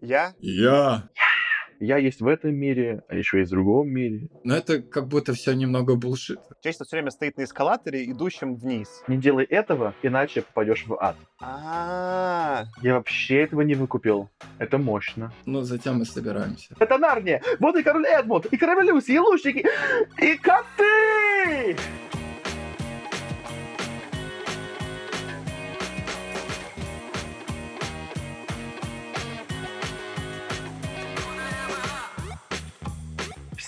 Я? Я. Я есть в этом мире, а еще есть в другом мире. Но это как будто все немного булшит. Человечество все время стоит на эскалаторе, идущем вниз. Не делай этого, иначе попадешь в ад. А, Я вообще этого не выкупил. Это мощно. Ну, затем мы собираемся. Это Нарния! Вот и король Эдмунд, и король Люси, и лучники, и коты!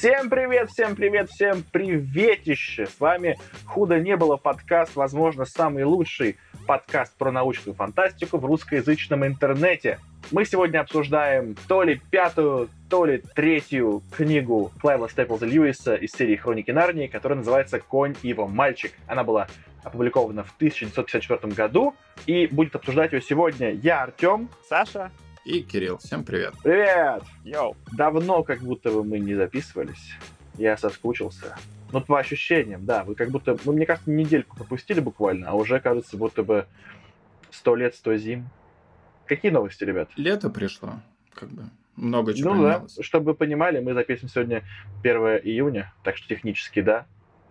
Всем привет, всем привет, всем приветище! С вами «Худо не было» подкаст, возможно, самый лучший подкаст про научную фантастику в русскоязычном интернете. Мы сегодня обсуждаем то ли пятую, то ли третью книгу Клайва Степлза Льюиса из серии «Хроники Нарнии», которая называется «Конь и его мальчик». Она была опубликована в 1954 году, и будет обсуждать ее сегодня я, Артем. Саша? И Кирилл, всем привет. Привет! Йоу. Давно как будто бы мы не записывались. Я соскучился. Ну, по ощущениям, да. Вы как будто, ну, мне кажется, недельку пропустили буквально, а уже, кажется, будто бы сто лет, сто зим. Какие новости, ребят? Лето пришло, как бы. Много чего ну да, чтобы вы понимали, мы записываем сегодня 1 июня, так что технически да.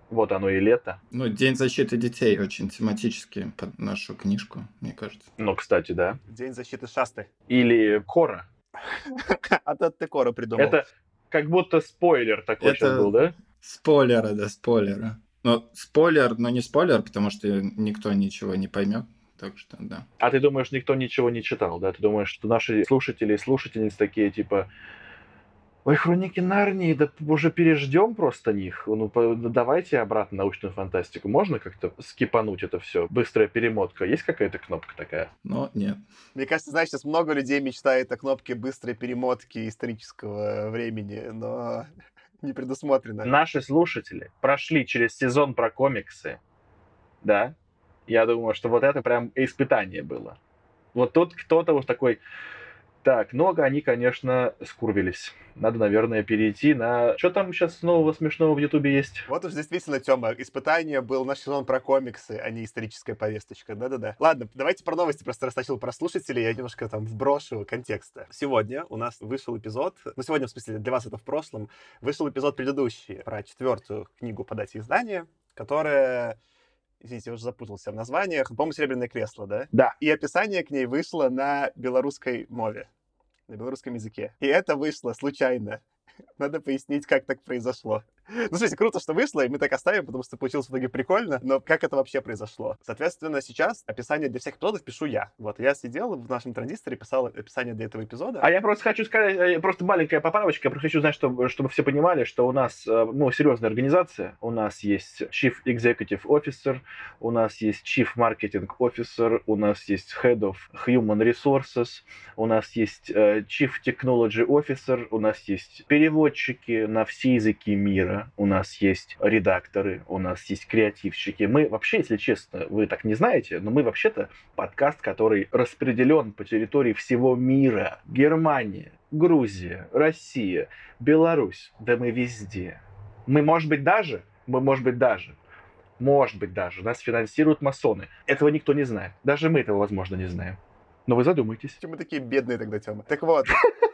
Вот оно и лето. Ну, День защиты детей очень тематически под нашу книжку, мне кажется. Ну, кстати, да. День защиты шасты. Или Кора. А то ты Кору придумал. Это как будто спойлер такой сейчас был, да? Спойлеры, да, спойлеры. Но спойлер, но не спойлер, потому что никто ничего не поймет. Так что, да. А ты думаешь, никто ничего не читал, да? Ты думаешь, что наши слушатели и слушательницы такие, типа, Ой, хроники Нарнии, да уже переждем просто них. Ну, по- ну, давайте обратно научную фантастику. Можно как-то скипануть это все? Быстрая перемотка. Есть какая-то кнопка такая? Но нет. Мне кажется, знаешь, сейчас много людей мечтает о кнопке быстрой перемотки исторического времени, но не предусмотрено. Наши слушатели прошли через сезон про комиксы, да? Я думаю, что вот это прям испытание было. Вот тут кто-то вот такой, так, много они, конечно, скурвились. Надо, наверное, перейти на... Что там сейчас нового смешного в Ютубе есть? Вот уж действительно, Тёма, испытание был наш сезон про комиксы, а не историческая повесточка. Да-да-да. Ладно, давайте про новости просто растащил про слушателей, я немножко там вброшу контекста. Сегодня у нас вышел эпизод, ну сегодня, в смысле, для вас это в прошлом, вышел эпизод предыдущий про четвертую книгу по дате издания, которая Извините, я уже запутался в названиях. По-моему, «Серебряное кресло», да? Да. И описание к ней вышло на белорусской мове, на белорусском языке. И это вышло случайно. Надо пояснить, как так произошло. Ну, смотрите, круто, что вышло, и мы так оставим, потому что получилось в итоге прикольно, но как это вообще произошло? Соответственно, сейчас описание для всех эпизодов пишу я. Вот, я сидел в нашем транзисторе, писал описание для этого эпизода. А я просто хочу сказать, э, просто маленькая поправочка, я просто хочу знать, чтобы, чтобы все понимали, что у нас, э, ну, серьезная организация. У нас есть Chief Executive Officer, у нас есть Chief Marketing Officer, у нас есть Head of Human Resources, у нас есть э, Chief Technology Officer, у нас есть переводчики на все языки мира, у нас есть редакторы, у нас есть креативщики. Мы вообще, если честно, вы так не знаете, но мы вообще-то подкаст, который распределен по территории всего мира. Германия, Грузия, Россия, Беларусь. Да мы везде. Мы, может быть, даже, мы, может быть, даже, может быть, даже, нас финансируют масоны. Этого никто не знает. Даже мы этого, возможно, не знаем. Но вы задумайтесь. Почему мы такие бедные тогда, Тёма? Так вот.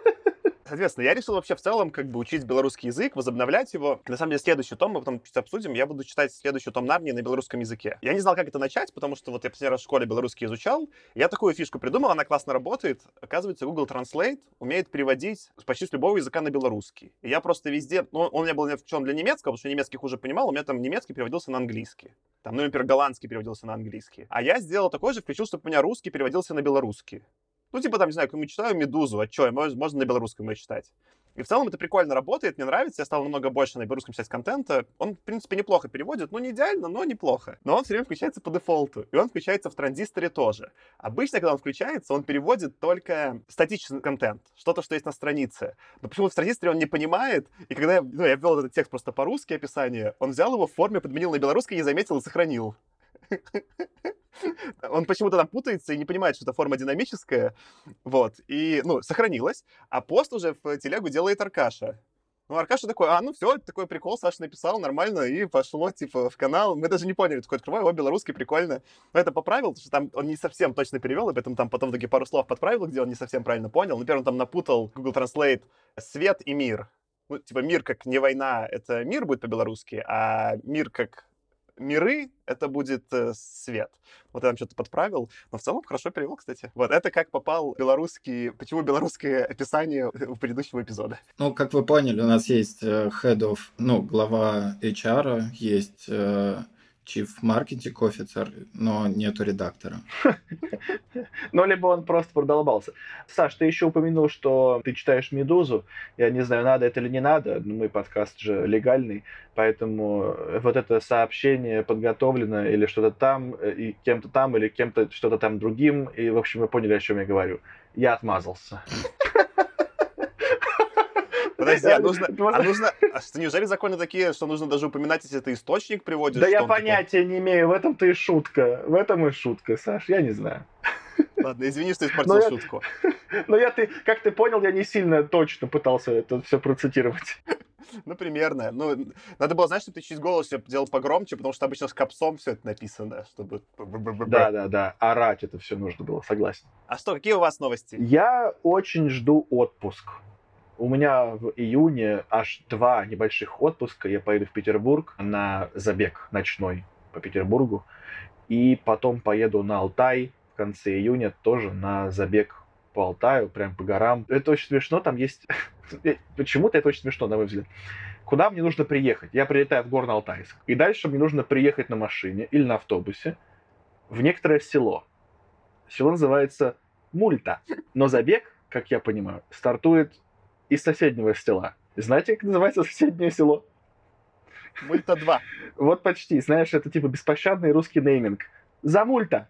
Соответственно, я решил вообще в целом как бы учить белорусский язык, возобновлять его. На самом деле, следующий том мы потом чуть обсудим. Я буду читать следующий том Нарнии на белорусском языке. Я не знал, как это начать, потому что вот я последний раз в школе белорусский изучал. Я такую фишку придумал, она классно работает. Оказывается, Google Translate умеет переводить почти с любого языка на белорусский. И я просто везде... Ну, он у меня был включен для немецкого, потому что немецкий хуже понимал. У меня там немецкий переводился на английский. Там, ну, например, голландский переводился на английский. А я сделал такой же, включил, чтобы у меня русский переводился на белорусский. Ну, типа, там, не знаю, мы читаю «Медузу», а что, можно на белорусском ее читать. И в целом это прикольно работает, мне нравится, я стал намного больше на белорусском писать контента. Он, в принципе, неплохо переводит, ну, не идеально, но неплохо. Но он все время включается по дефолту, и он включается в транзисторе тоже. Обычно, когда он включается, он переводит только статичный контент, что-то, что есть на странице. Но почему в транзисторе он не понимает, и когда я, ну, я ввел этот текст просто по-русски описание, он взял его в форме, подменил на белорусский, не заметил и сохранил. Он почему-то там путается и не понимает, что это форма динамическая. Вот. И, ну, сохранилось. А пост уже в телегу делает Аркаша. Ну, Аркаша такой, а, ну все, такой прикол, Саша написал, нормально, и пошло, типа, в канал. Мы даже не поняли, такой открываю, о, белорусский, прикольно. Но это поправил, потому что там он не совсем точно перевел, и поэтому там потом таки пару слов подправил, где он не совсем правильно понял. Например, он там напутал Google Translate свет и мир. Ну, типа, мир как не война, это мир будет по-белорусски, а мир как миры, это будет э, свет. Вот я там что-то подправил, но в целом хорошо перевел, кстати. Вот это как попал белорусский, почему белорусское описание у предыдущего эпизода. Ну, как вы поняли, у нас есть э, head of, ну, глава HR, есть э, Chief Marketing Officer, но нету редактора. Ну, либо он просто продолбался. Саш, ты еще упомянул, что ты читаешь «Медузу». Я не знаю, надо это или не надо, но мы подкаст же легальный, поэтому вот это сообщение подготовлено или что-то там, и кем-то там, или кем-то что-то там другим, и, в общем, вы поняли, о чем я говорю. Я отмазался. Подожди, а нужно, а нужно, а что, неужели законы такие, что нужно даже упоминать, если ты источник приводишь? Да я понятия такой... не имею, в этом-то и шутка, в этом и шутка, Саш, я не знаю. Ладно, извини, что испортил но шутку. Я, но я, ты, как ты понял, я не сильно точно пытался это все процитировать. Ну, примерно. Ну, надо было, знаешь, чтобы ты через голос все делал погромче, потому что обычно с капсом все это написано, чтобы... Да, да, да. Орать это все нужно было, согласен. А что, какие у вас новости? Я очень жду отпуск. У меня в июне аж два небольших отпуска. Я поеду в Петербург на забег ночной по Петербургу. И потом поеду на Алтай в конце июня тоже на забег по Алтаю, прям по горам. Это очень смешно, там есть... Почему-то это очень смешно, на мой взгляд. Куда мне нужно приехать? Я прилетаю в Горно-Алтайск. И дальше мне нужно приехать на машине или на автобусе в некоторое село. Село называется Мульта. Но забег, как я понимаю, стартует из соседнего села. Знаете, как называется соседнее село? Мульта 2. Вот почти. Знаешь, это типа беспощадный русский нейминг. За мульта.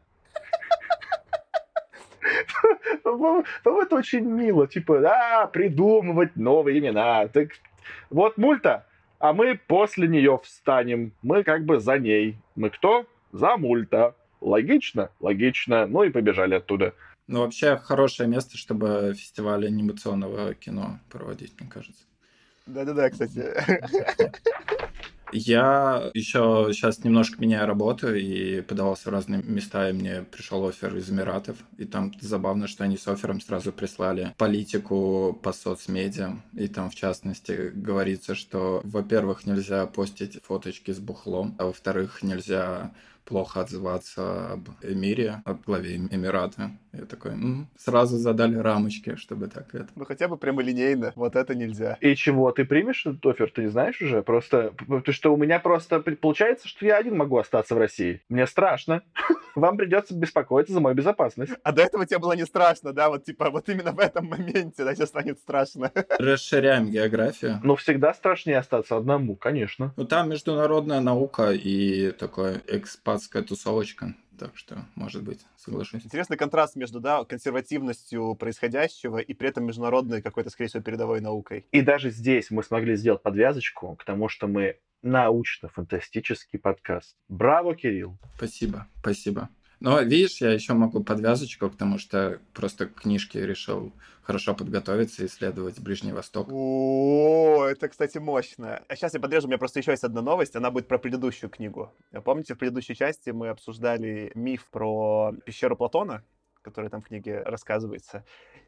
По-моему, это очень мило. Типа, да, придумывать новые имена. Так вот мульта, а мы после нее встанем. Мы как бы за ней. Мы кто? За мульта. Логично? Логично. Ну и побежали оттуда. Ну, вообще, хорошее место, чтобы фестиваль анимационного кино проводить, мне кажется. Да-да-да, кстати. Я еще сейчас немножко меняю работу и подавался в разные места, и мне пришел офер из Эмиратов. И там забавно, что они с оффером сразу прислали политику по соцмедиа. И там, в частности, говорится, что, во-первых, нельзя постить фоточки с бухлом, а во-вторых, нельзя плохо отзываться об эмире, об главе Эмирата. Я такой, м-м", сразу задали рамочки, чтобы так это. Ну хотя бы прямолинейно, вот это нельзя. И чего, ты примешь этот офер, ты не знаешь уже? Просто, ты что, у меня просто получается, что я один могу остаться в России. Мне страшно. Вам придется беспокоиться за мою безопасность. А до этого тебе было не страшно, да? Вот типа вот именно в этом моменте, да, сейчас станет страшно. Расширяем географию. Ну всегда страшнее остаться одному, конечно. Ну там международная наука и такой экспатская тусовочка. Так что, может быть, соглашусь. Интересный контраст между да, консервативностью происходящего и при этом международной какой-то, скорее всего, передовой наукой. И даже здесь мы смогли сделать подвязочку к тому, что мы научно-фантастический подкаст. Браво, Кирилл! Спасибо, спасибо. Но видишь, я еще могу подвязочку, потому что просто книжки решил хорошо подготовиться и исследовать Ближний Восток. О, это, кстати, мощно. А сейчас я подрежу, у меня просто еще есть одна новость, она будет про предыдущую книгу. Помните, в предыдущей части мы обсуждали миф про пещеру Платона, который там в книге рассказывается.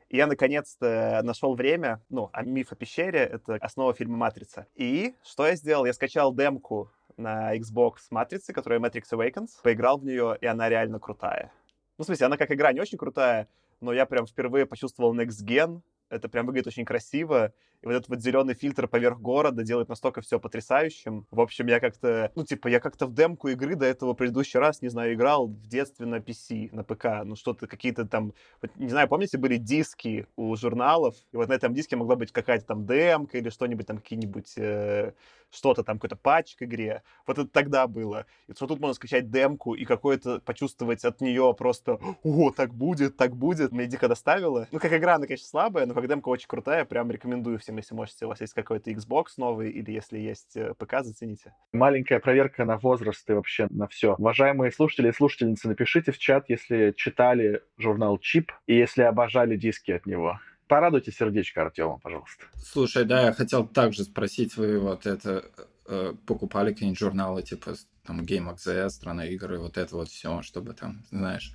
И я наконец-то нашел время, ну, а миф о пещере — это основа фильма «Матрица». И что я сделал? Я скачал демку на Xbox Матрицы, которая Matrix Awakens, поиграл в нее, и она реально крутая. Ну, в смысле, она как игра не очень крутая, но я прям впервые почувствовал Next Gen, это прям выглядит очень красиво, и вот этот вот зеленый фильтр поверх города делает настолько все потрясающим. В общем, я как-то, ну, типа, я как-то в демку игры до этого предыдущий раз, не знаю, играл в детстве на PC, на ПК, ну, что-то, какие-то там, вот, не знаю, помните, были диски у журналов, и вот на этом диске могла быть какая-то там демка или что-нибудь там, какие-нибудь, э, что-то там, какой-то патч к игре. Вот это тогда было. И что тут можно скачать демку и какое-то почувствовать от нее просто, о, так будет, так будет. Меня дико доставило. Ну, как игра, она, конечно, слабая, но как демка очень крутая, прям рекомендую всем, если можете, у вас есть какой-то Xbox новый или если есть э, ПК, зацените. Маленькая проверка на возраст и вообще на все. Уважаемые слушатели и слушательницы, напишите в чат, если читали журнал Чип и если обожали диски от него. Порадуйте сердечко Артема, пожалуйста. Слушай, да, я хотел также спросить, вы вот это э, покупали какие-нибудь журналы, типа там Game.exe, страна игр и вот это вот все, чтобы там, знаешь,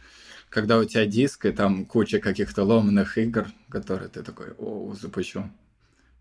когда у тебя диск, и там куча каких-то ломаных игр, которые ты такой, о, запущу,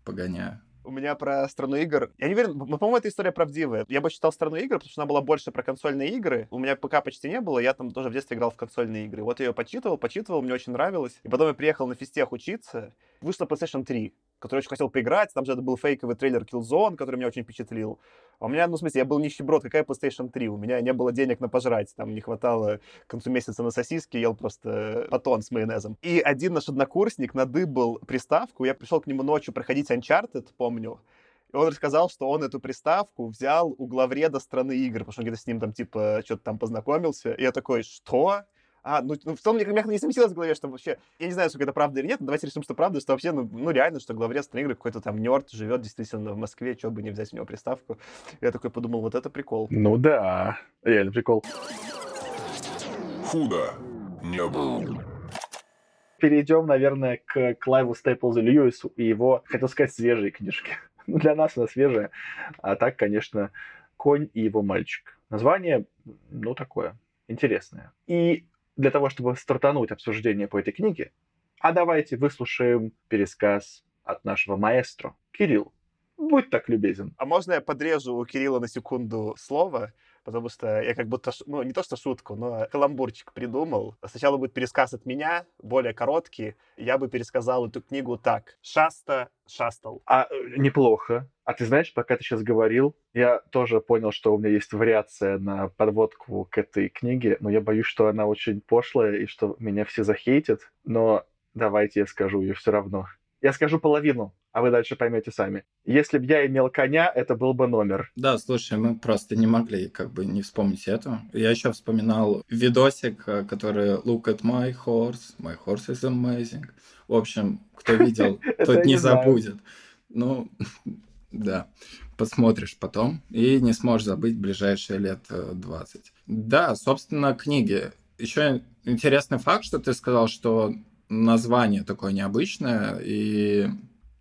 погоняю. У меня про страну игр... Я не уверен, по-моему, эта история правдивая. Я бы читал страну игр, потому что она была больше про консольные игры. У меня ПК почти не было, я там тоже в детстве играл в консольные игры. Вот я ее почитывал, почитывал, мне очень нравилось. И потом я приехал на физтех учиться. Вышла PlayStation 3 который очень хотел поиграть. Там же это был фейковый трейлер Killzone, который меня очень впечатлил. А у меня, ну, в смысле, я был нищеброд, какая PlayStation 3? У меня не было денег на пожрать, там не хватало к концу месяца на сосиски, ел просто батон с майонезом. И один наш однокурсник надыбал приставку, я пришел к нему ночью проходить Uncharted, помню, и он рассказал, что он эту приставку взял у главреда страны игр, потому что он где-то с ним там, типа, что-то там познакомился. И я такой, что? А, ну, ну в целом мне мягко не сместилось в голове, что вообще, я не знаю, сколько это правда или нет, но давайте решим, что правда, что вообще, ну, ну реально, что главред игры какой-то там нерд живет действительно в Москве, что бы не взять у него приставку. Я такой подумал, вот это прикол. Ну да, реально прикол. Худо не было. Перейдем, наверное, к Клайву Стейплзу Льюису и его, хотел сказать, свежей книжке. Ну, для нас она свежая. А так, конечно, «Конь и его мальчик». Название, ну, такое, интересное. И для того, чтобы стартануть обсуждение по этой книге, а давайте выслушаем пересказ от нашего маэстро. Кирилл, будь так любезен. А можно я подрежу у Кирилла на секунду слово? Потому что я как будто, ну, не то что шутку, но каламбурчик придумал. Сначала будет пересказ от меня, более короткий. Я бы пересказал эту книгу так. Шаста шастал. А, э, неплохо. А ты знаешь, пока ты сейчас говорил, я тоже понял, что у меня есть вариация на подводку к этой книге, но я боюсь, что она очень пошлая и что меня все захейтят. Но давайте я скажу ее все равно. Я скажу половину, а вы дальше поймете сами. Если бы я имел коня, это был бы номер. Да, слушай, мы просто не могли как бы не вспомнить это. Я еще вспоминал видосик, э, который «Look at my horse, my horse is amazing». В общем, кто видел, тот не забудет. Ну, да, посмотришь потом и не сможешь забыть ближайшие лет 20. Э, да, собственно, книги. Еще интересный факт, что ты сказал, что название такое необычное, и,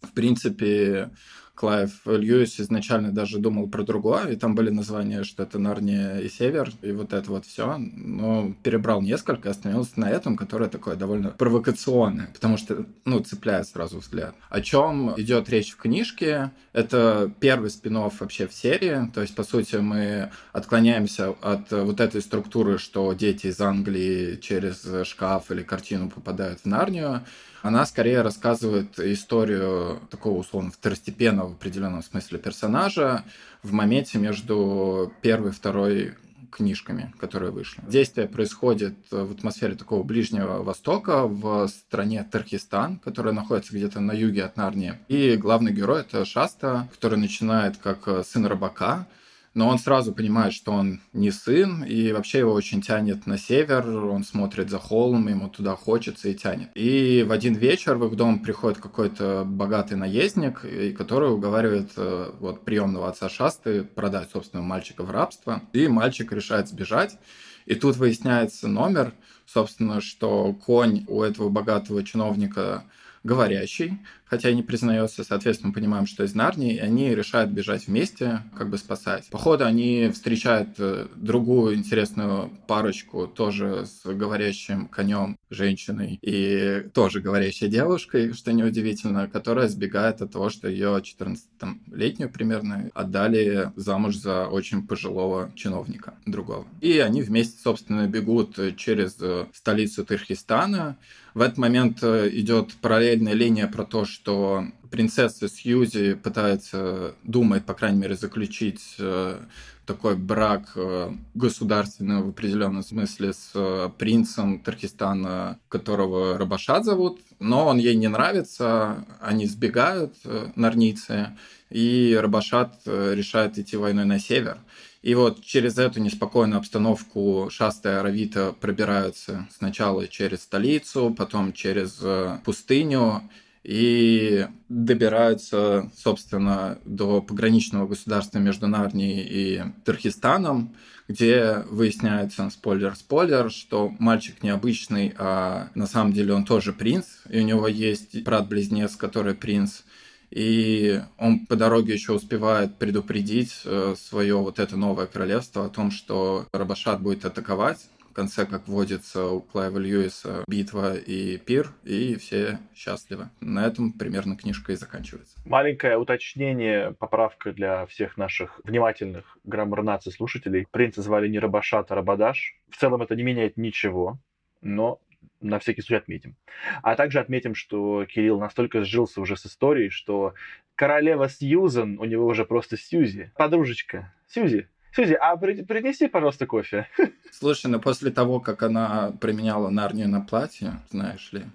в принципе, Клайв Льюис изначально даже думал про другое, и там были названия, что это Нарния и Север, и вот это вот все. Но перебрал несколько, остановился на этом, которое такое довольно провокационное, потому что, ну, цепляет сразу взгляд. О чем идет речь в книжке? Это первый спин вообще в серии, то есть, по сути, мы отклоняемся от вот этой структуры, что дети из Англии через шкаф или картину попадают в Нарнию, она скорее рассказывает историю такого условно второстепенного в определенном смысле персонажа в моменте между первой и второй книжками, которые вышли. Действие происходит в атмосфере такого Ближнего Востока, в стране Тархистан, которая находится где-то на юге от Нарнии. И главный герой — это Шаста, который начинает как сын рыбака, но он сразу понимает, что он не сын, и вообще его очень тянет на север, он смотрит за холм, ему туда хочется и тянет. И в один вечер в их дом приходит какой-то богатый наездник, который уговаривает э, вот приемного отца Шасты продать собственного мальчика в рабство, и мальчик решает сбежать. И тут выясняется номер, собственно, что конь у этого богатого чиновника говорящий, хотя и не признается, соответственно, мы понимаем, что из Нарнии, и они решают бежать вместе, как бы спасать. По ходу они встречают э, другую интересную парочку, тоже с говорящим конем, женщиной, и тоже говорящей девушкой, что неудивительно, которая сбегает от того, что ее 14-летнюю примерно отдали замуж за очень пожилого чиновника другого. И они вместе, собственно, бегут через э, столицу Тырхистана, в этот момент э, идет параллельная линия про то, что принцесса Сьюзи пытается, думает, по крайней мере, заключить э, такой брак э, государственный в определенном смысле с принцем Тархистана, которого Рабашат зовут, но он ей не нравится, они сбегают, нарницы, и Рабашат решает идти войной на север. И вот через эту неспокойную обстановку Шаста и Аравита пробираются сначала через столицу, потом через э, пустыню, и добираются, собственно, до пограничного государства между Нарнией и Туркестаном, где выясняется, спойлер-спойлер, что мальчик необычный, а на самом деле он тоже принц, и у него есть брат-близнец, который принц, и он по дороге еще успевает предупредить э, свое вот это новое королевство о том, что Рабашат будет атаковать, в конце, как водится у Клайва Льюиса, битва и пир, и все счастливы. На этом примерно книжка и заканчивается. Маленькое уточнение, поправка для всех наших внимательных граммар-наций слушателей. Принца звали не Рабашат, а Рабадаш. В целом это не меняет ничего, но на всякий случай отметим. А также отметим, что Кирилл настолько сжился уже с историей, что королева Сьюзен у него уже просто Сьюзи. Подружечка. Сьюзи, Сьюзи, а принеси, пожалуйста, кофе. Слушай, ну после того, как она применяла Нарнию на платье, знаешь ли,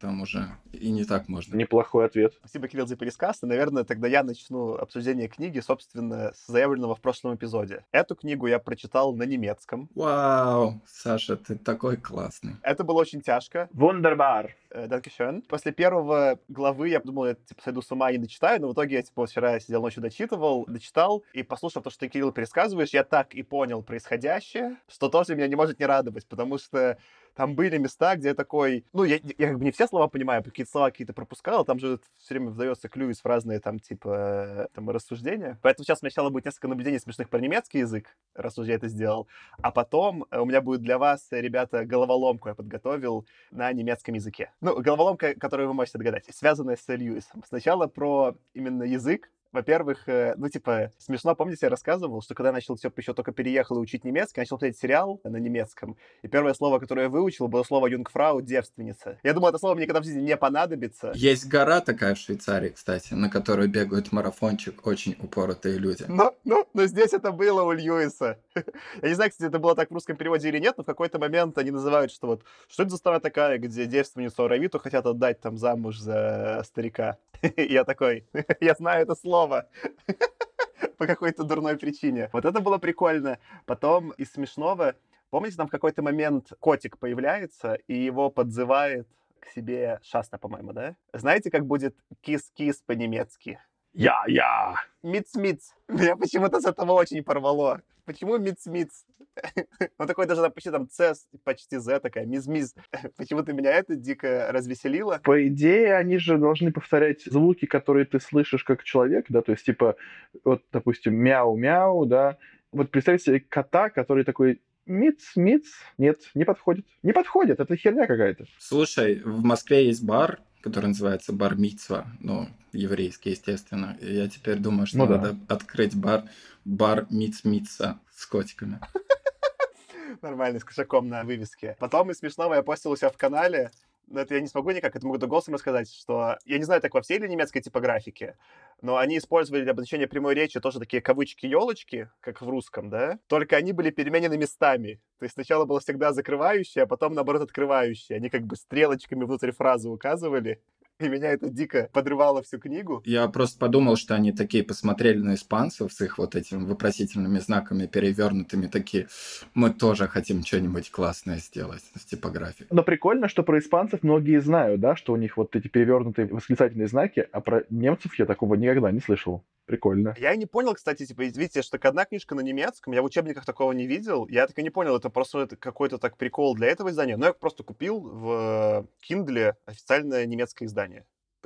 там уже и не так можно. Неплохой ответ. Спасибо, Кирилл, за пересказ. И, наверное, тогда я начну обсуждение книги, собственно, с заявленного в прошлом эпизоде. Эту книгу я прочитал на немецком. Вау, Саша, ты такой классный. Это было очень тяжко. Wunderbar. Dankeschön. После первого главы я подумал, я типа сойду с ума и не дочитаю, но в итоге я типа вчера сидел ночью дочитывал, дочитал, и послушав то, что ты, Кирилл, пересказываешь, я так и понял происходящее, что тоже меня не может не радовать, потому что там были места, где я такой... Ну, я, я как бы не все слова понимаю, какие-то слова какие-то пропускал, там же все время вдается клюис в разные там, типа, там, рассуждения. Поэтому сейчас сначала будет несколько наблюдений смешных про немецкий язык, раз уже я это сделал. А потом э, у меня будет для вас, ребята, головоломку я подготовил на немецком языке. Ну, головоломка, которую вы можете догадать, связанная с Льюисом. Сначала про именно язык, во-первых, э, ну, типа, смешно, помните, я рассказывал, что когда я начал все еще только переехал и учить немецкий, начал смотреть сериал на немецком, и первое слово, которое я выучил, было слово «юнгфрау», «девственница». Я думаю, это слово мне никогда в жизни не понадобится. Есть гора такая в Швейцарии, кстати, на которой бегают марафончик очень упоротые люди. Но, ну, но здесь это было у Льюиса. Я не знаю, кстати, это было так в русском переводе или нет, но в какой-то момент они называют, что вот, что это за страна такая, где девственницу Аравиту хотят отдать там замуж за старика. Я такой, я знаю это слово по какой-то дурной причине. Вот это было прикольно. Потом из смешного, помните, там в какой-то момент котик появляется, и его подзывает к себе Шаста, по-моему, да? Знаете, как будет кис-кис по-немецки? Я-я! Миц-миц. Меня почему-то с этого очень порвало. Почему миц-миц? Ну, такой даже почти там С, почти З такая, миз-миз. Почему-то меня это дико развеселило. По идее, они же должны повторять звуки, которые ты слышишь как человек, да, то есть, типа, вот, допустим, мяу-мяу, да. Вот представьте себе кота, который такой Миц, миц. Нет, не подходит. Не подходит, это херня какая-то. Слушай, в Москве есть бар, который называется бар Мицва, ну, еврейский, естественно. И я теперь думаю, что ну, надо да. открыть бар, бар Миц Мица с котиками. Нормальный, с кошаком на вывеске. Потом из смешного я постил у себя в канале это я не смогу никак, это могу голосом рассказать, что я не знаю, так во всей ли немецкой типографике, но они использовали для обозначения прямой речи тоже такие кавычки-елочки, как в русском, да, только они были переменены местами. То есть сначала было всегда закрывающее, а потом, наоборот, открывающее. Они как бы стрелочками внутрь фразы указывали, и меня это дико подрывало всю книгу. Я просто подумал, что они такие посмотрели на испанцев с их вот этими вопросительными знаками перевернутыми, такие, мы тоже хотим что-нибудь классное сделать с типографией. Но прикольно, что про испанцев многие знают, да, что у них вот эти перевернутые восклицательные знаки, а про немцев я такого никогда не слышал. Прикольно. Я не понял, кстати, типа, видите, что одна книжка на немецком, я в учебниках такого не видел. Я так и не понял, это просто какой-то так прикол для этого издания. Но я просто купил в Kindle официальное немецкое издание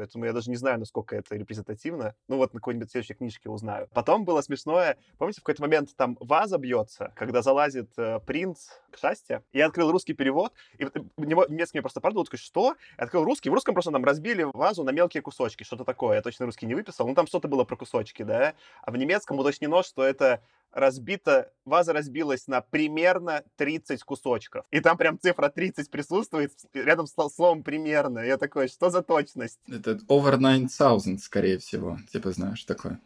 поэтому я даже не знаю, насколько это репрезентативно. Ну вот на какой-нибудь следующей книжке узнаю. Потом было смешное, помните, в какой-то момент там ваза бьется, когда залазит э, принц к шасте. Я открыл русский перевод, и вот, немецкий мне просто продал, такой, что? Я открыл русский, в русском просто там разбили вазу на мелкие кусочки, что-то такое. Я точно русский не выписал, ну там что-то было про кусочки, да? А в немецком уточнено, что это разбита, ваза разбилась на примерно 30 кусочков. И там прям цифра 30 присутствует рядом с словом «примерно». Я такой, что за точность? Это over 9000, скорее всего. Типа, знаешь, такое.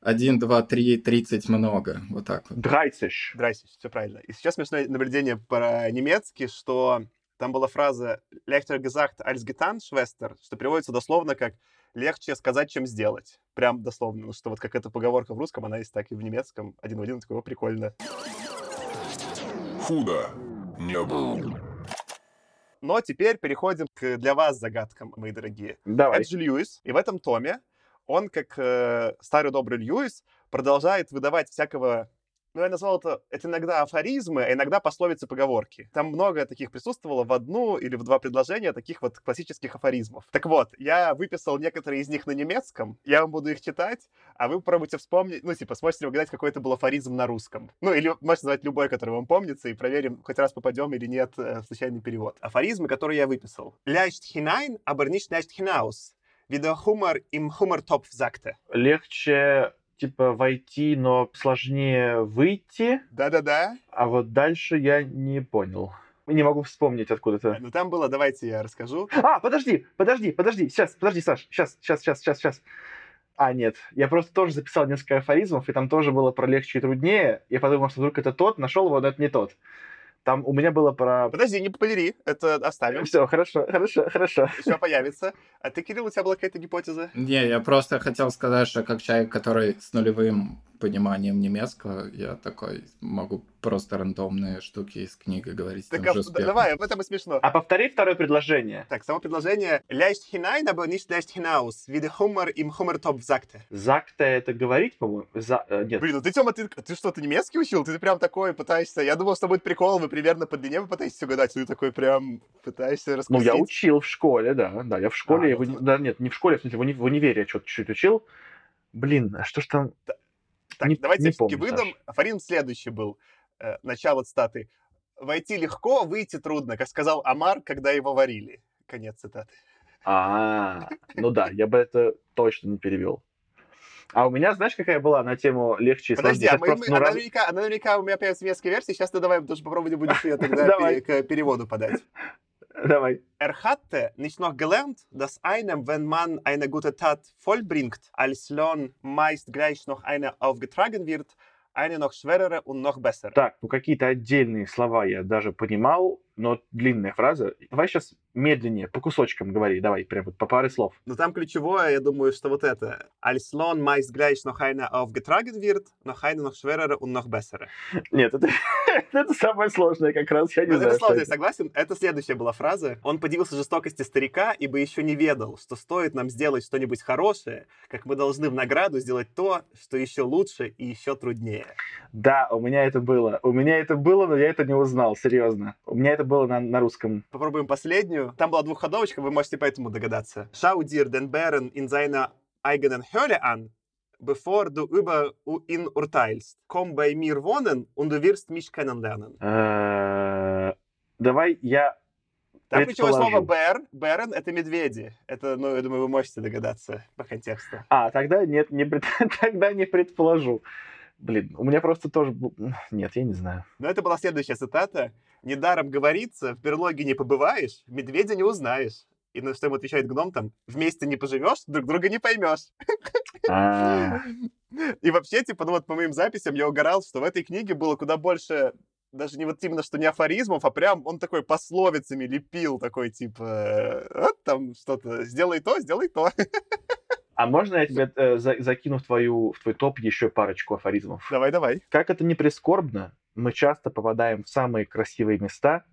Один, два, три, тридцать много. Вот так вот. Драйсиш. Драйсиш, все правильно. И сейчас смешное наблюдение про немецкий, что там была фраза «Leichter gesagt als getan, Schwester», что переводится дословно как легче сказать, чем сделать. Прям дословно. Ну, что вот как эта поговорка в русском, она есть так и в немецком. Один в один, такое прикольно. Худо не было. Но теперь переходим к для вас загадкам, мои дорогие. Давай. Это же Льюис, и в этом томе он, как э, старый добрый Льюис, продолжает выдавать всякого ну, я назвал это, это иногда афоризмы, а иногда пословицы поговорки. Там много таких присутствовало в одну или в два предложения, таких вот классических афоризмов. Так вот, я выписал некоторые из них на немецком, я вам буду их читать, а вы попробуйте вспомнить, ну, типа, сможете угадать, какой это был афоризм на русском. Ну, или можете назвать любой, который вам помнится, и проверим, хоть раз попадем или нет э, в случайный перевод. Афоризмы, которые я выписал. Leicht hinein, aber nicht leicht hinaus. Der Hummer im Hummertopf sagte. Легче типа войти, но сложнее выйти. Да-да-да. А вот дальше я не понял. Не могу вспомнить откуда-то. Ну, там было, давайте я расскажу. А, подожди, подожди, подожди, сейчас, подожди, Саш, сейчас, сейчас, сейчас, сейчас, сейчас. А, нет, я просто тоже записал несколько афоризмов, и там тоже было про легче и труднее. Я подумал, что вдруг это тот, нашел его, но это не тот. Там у меня было про... Подожди, не попадери, это оставим. Все, хорошо, хорошо, хорошо. Еще появится. А ты, Кирилл, у тебя была какая-то гипотеза? Не, я просто хотел сказать, что как человек, который с нулевым пониманием немецкого, я такой могу просто рандомные штуки из книги говорить. Так, а, давай, об этом и смешно. А повтори второе предложение. Так, само предложение «Leicht hinein, aber nicht leicht hinaus, wie der Hummer im Hummertopf sagte». Закта это говорить, по-моему? За... э, Нет. Блин, ну ты, Тёма, ты, ты что, ты немецкий учил? Ты прям такой пытаешься... Я думал, что будет прикол, вы примерно по длине вы пытаетесь угадать, ты такой прям пытаешься Ну, раскусить. я учил в школе, да. Да, я в школе, А, в ну да, нет, не в школе, в смысле, в, уни- в универе я что-то чуть учил. Блин, а что ж там... Так, не- давайте не все-таки выдам. Афоризм следующий был. Э, начало цитаты. «Войти легко, выйти трудно», как сказал Амар, когда его варили. Конец цитаты. А, ну да, я бы это точно не перевел. А у меня, знаешь, какая была на тему легче и Подожди, сложнее? а, мы- просто, мы- ну, раз- наверняка, наверняка у меня появится немецкая версия, сейчас ты давай тоже попробуй будешь ее тогда пере- к переводу подать. Давай. Er hatte nicht noch gelernt, dass einem, wenn man eine gute Tat vollbringt, als Lohn meist gleich noch eine aufgetragen wird, eine noch schwerere und noch bessere. Так, ну какие-то отдельные слова я даже понимал, но длинная фраза. Давай сейчас медленнее, по кусочкам говори, давай, прям вот по паре слов. Но там ключевое, я думаю, что вот это. Als Lohn meist gleich noch eine aufgetragen wird, noch eine noch schwerere und noch. Нет, это, это самое сложное как раз, я не знаю, это что сложно, я это. согласен. Это следующая была фраза. Он подивился жестокости старика, ибо еще не ведал, что стоит нам сделать что-нибудь хорошее, как мы должны в награду сделать то, что еще лучше и еще труднее. Да, у меня это было. У меня это было, но я это не узнал, серьезно. У меня это было на, на русском. Попробуем последнюю. Там была двухходовочка, вы можете поэтому догадаться. Dir den Bären in seiner eigenen Höhle an, bevor du über ihn urteilst. Komm bei mir wohnen und du wirst mich kennenlernen. Давай я Там ключевое слово «бэр». «Бэрен» — это медведи. Это, ну, я думаю, вы можете догадаться по контексту. А, тогда нет, не пред- тогда не предположу. Блин, у меня просто тоже... Нет, я не знаю. Но это была следующая цитата. «Недаром говорится, в берлоге не побываешь, медведя не узнаешь». И на что ему отвечает гном там, вместе не поживешь, друг друга не поймешь. А, И вообще, типа, ну вот по моим записям я угорал, что в этой книге было куда больше даже не вот именно, что не афоризмов, а прям он такой пословицами лепил, такой, типа, вот там что-то, сделай то, сделай то. А можно я тебе э, за- закину в, твою, в твой топ еще парочку афоризмов? Давай, давай. Как это не прискорбно, мы часто попадаем в самые красивые места,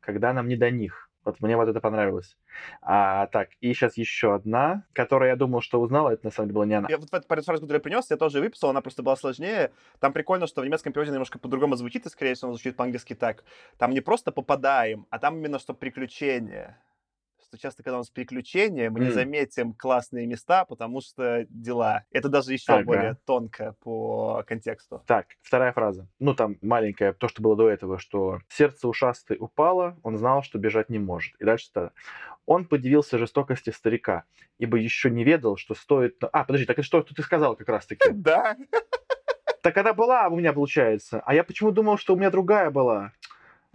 когда нам не до них. Вот мне вот это понравилось. А, так, и сейчас еще одна, которую я думал, что узнала, это на самом деле была не она. Я вот эту фразу, которую я принес, я тоже выписал, она просто была сложнее. Там прикольно, что в немецком переводе немножко по-другому звучит, и, скорее всего, он звучит по-английски так. Там не просто попадаем, а там именно что приключения. Что часто, когда у нас приключения, мы не заметим классные места, потому что дела. Это даже еще Ага. более тонко по контексту. Так, вторая фраза. Ну, там маленькая, то, что было до этого, что сердце ушастый упало, он знал, что бежать не может. И дальше то Он подивился жестокости старика, ибо еще не ведал, что стоит... А, подожди, так это что, что ты сказал как раз-таки? Да. Так она была у меня, получается. А я почему думал, что у меня другая была?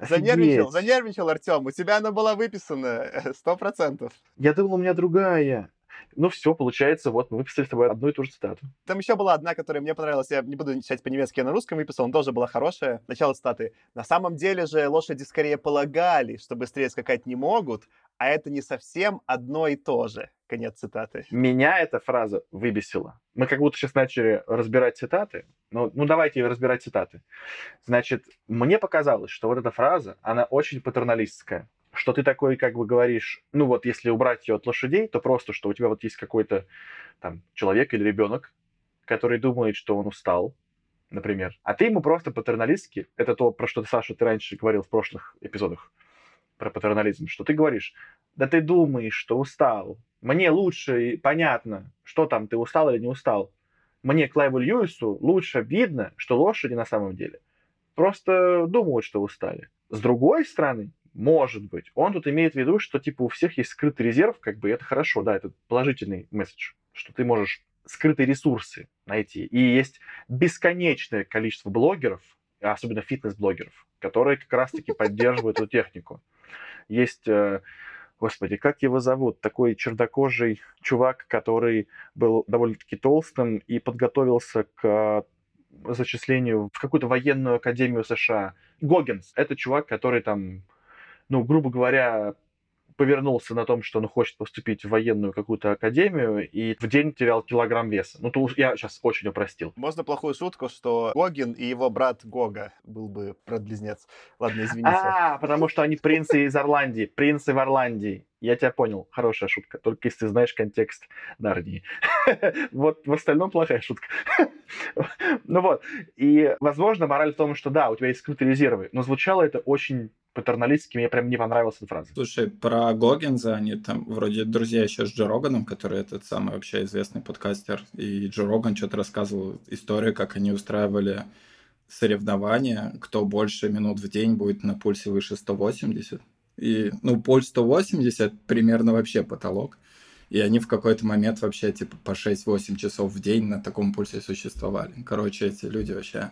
Занервничал, Офигеть. занервничал, Артем. У тебя она была выписана, сто процентов. Я думал, у меня другая. Ну все, получается, вот мы выписали с тобой одну и ту же цитату. Там еще была одна, которая мне понравилась. Я не буду читать по-немецки, я на русском выписал. Она тоже была хорошая. Начало цитаты. На самом деле же лошади скорее полагали, что быстрее скакать не могут, а это не совсем одно и то же. Конец цитаты. Меня эта фраза выбесила. Мы как будто сейчас начали разбирать цитаты. Ну, ну давайте разбирать цитаты. Значит, мне показалось, что вот эта фраза, она очень патерналистская. что ты такой как бы говоришь, ну вот если убрать ее от лошадей, то просто, что у тебя вот есть какой-то там человек или ребенок, который думает, что он устал, например, а ты ему просто патерналистски, это то, про что ты, Саша, ты раньше говорил в прошлых эпизодах, про патернализм, что ты говоришь, да ты думаешь, что устал, мне лучше понятно, что там, ты устал или не устал. Мне, Клайву Льюису, лучше видно, что лошади на самом деле просто думают, что устали. С другой стороны, может быть, он тут имеет в виду, что типа у всех есть скрытый резерв, как бы это хорошо, да, это положительный месседж, что ты можешь скрытые ресурсы найти. И есть бесконечное количество блогеров, особенно фитнес-блогеров, которые как раз-таки поддерживают эту технику. Есть, э, господи, как его зовут? Такой чернокожий чувак, который был довольно-таки толстым и подготовился к зачислению в какую-то военную академию США. Гоггинс. Это чувак, который там, ну, грубо говоря, повернулся на том, что он хочет поступить в военную какую-то академию, и в день терял килограмм веса. Ну, то я сейчас очень упростил. Можно плохую шутку, что Гогин и его брат Гога был бы брат-близнец. Ладно, извините. А, потому что они принцы из Ирландии. Принцы в Ирландии. Я тебя понял. Хорошая шутка. Только если ты знаешь контекст Нарнии. Вот в остальном плохая шутка. Ну вот. И, возможно, мораль в том, что да, у тебя есть скрытые резервы. Но звучало это очень патерналистски, мне прям не понравилась эта фраза. Слушай, про Гогинза, они там вроде друзья еще с Джо Роганом, который этот самый вообще известный подкастер, и Джо Роган что-то рассказывал историю, как они устраивали соревнования, кто больше минут в день будет на пульсе выше 180. И, ну, пульс 180 примерно вообще потолок. И они в какой-то момент вообще типа по 6-8 часов в день на таком пульсе существовали. Короче, эти люди вообще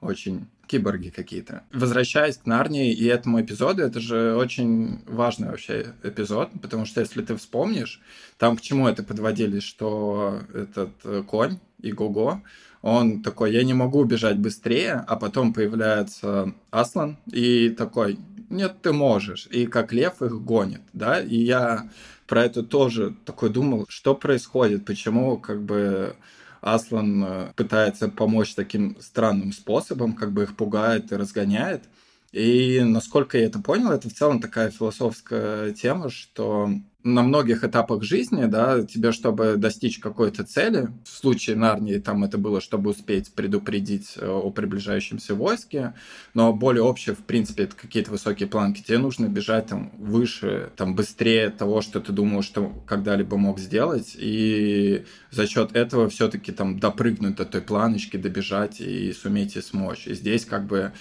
очень киборги какие-то. Возвращаясь к Нарнии и этому эпизоду, это же очень важный вообще эпизод, потому что если ты вспомнишь, там к чему это подводили, что этот э, конь и Гого, он такой, я не могу бежать быстрее, а потом появляется Аслан и такой, нет, ты можешь. И как лев их гонит, да, и я про это тоже такой думал, что происходит, почему как бы Аслан э, пытается помочь таким странным способом, как бы их пугает и разгоняет. И насколько я это понял, это в целом такая философская тема, что на многих этапах жизни, да, тебе, чтобы достичь какой-то цели, в случае Нарнии там это было, чтобы успеть предупредить э, о приближающемся войске, но более общее, в принципе, это какие-то высокие планки, тебе нужно бежать там выше, там быстрее того, что ты думал, что когда-либо мог сделать, и за счет этого все-таки там допрыгнуть до той планочки, добежать и суметь и смочь. И здесь как бы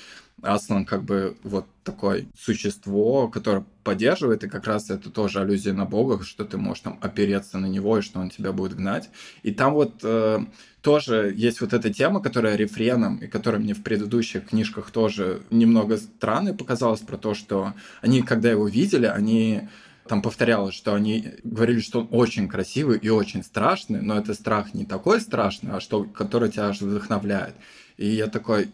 Аслан как бы вот такое существо, которое поддерживает, и как раз это тоже аллюзия на Бога, что ты можешь там опереться на него, и что он тебя будет гнать. И там вот э, тоже есть вот эта тема, которая рефреном, и которая мне в предыдущих книжках тоже немного странной показалась, про то, что они, когда его видели, они там повторялось, что они говорили, что он очень красивый и очень страшный, но это страх не такой страшный, а что, который тебя аж вдохновляет. И я такой,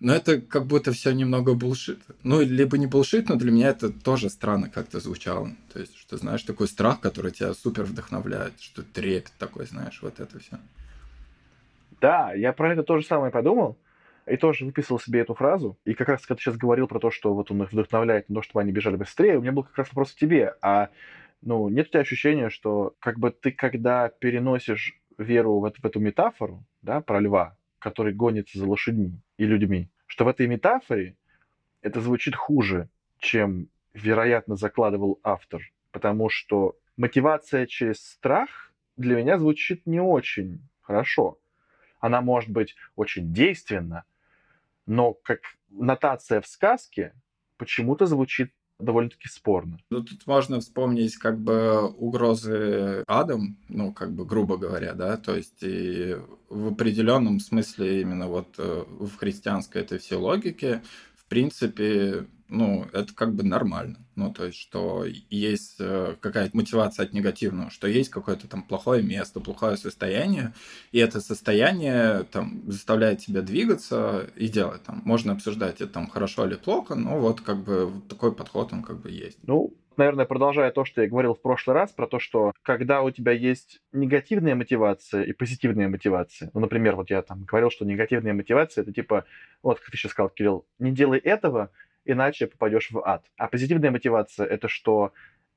но это как будто все немного булшит. Ну, либо не булшит, но для меня это тоже странно как-то звучало. То есть, что знаешь, такой страх, который тебя супер вдохновляет, что трепет такой, знаешь, вот это все. Да, я про это то же самое подумал. И тоже выписал себе эту фразу. И как раз, когда ты сейчас говорил про то, что вот он их вдохновляет на то, чтобы они бежали быстрее, у меня был как раз вопрос к тебе. А ну, нет у тебя ощущения, что как бы ты, когда переносишь веру в, в эту метафору, да, про льва, который гонится за лошадьми и людьми, что в этой метафоре это звучит хуже, чем, вероятно, закладывал автор. Потому что мотивация через страх для меня звучит не очень хорошо. Она может быть очень действенна, но как нотация в сказке почему-то звучит довольно-таки спорно. Ну, тут можно вспомнить как бы угрозы адом, ну, как бы грубо говоря, да, то есть и в определенном смысле именно вот э, в христианской этой всей логике, в принципе, ну, это как бы нормально. Ну, то есть, что есть э, какая-то мотивация от негативного, что есть какое-то там плохое место, плохое состояние, и это состояние там заставляет тебя двигаться и делать там. Можно обсуждать, это там хорошо или плохо, но вот как бы такой подход, он как бы есть. Ну, наверное, продолжая то, что я говорил в прошлый раз, про то, что когда у тебя есть негативная мотивация и позитивная мотивация, ну, например, вот я там говорил, что негативная мотивация, это типа, вот как ты сейчас сказал, Кирилл, не делай этого, иначе попадешь в ад. А позитивная мотивация это что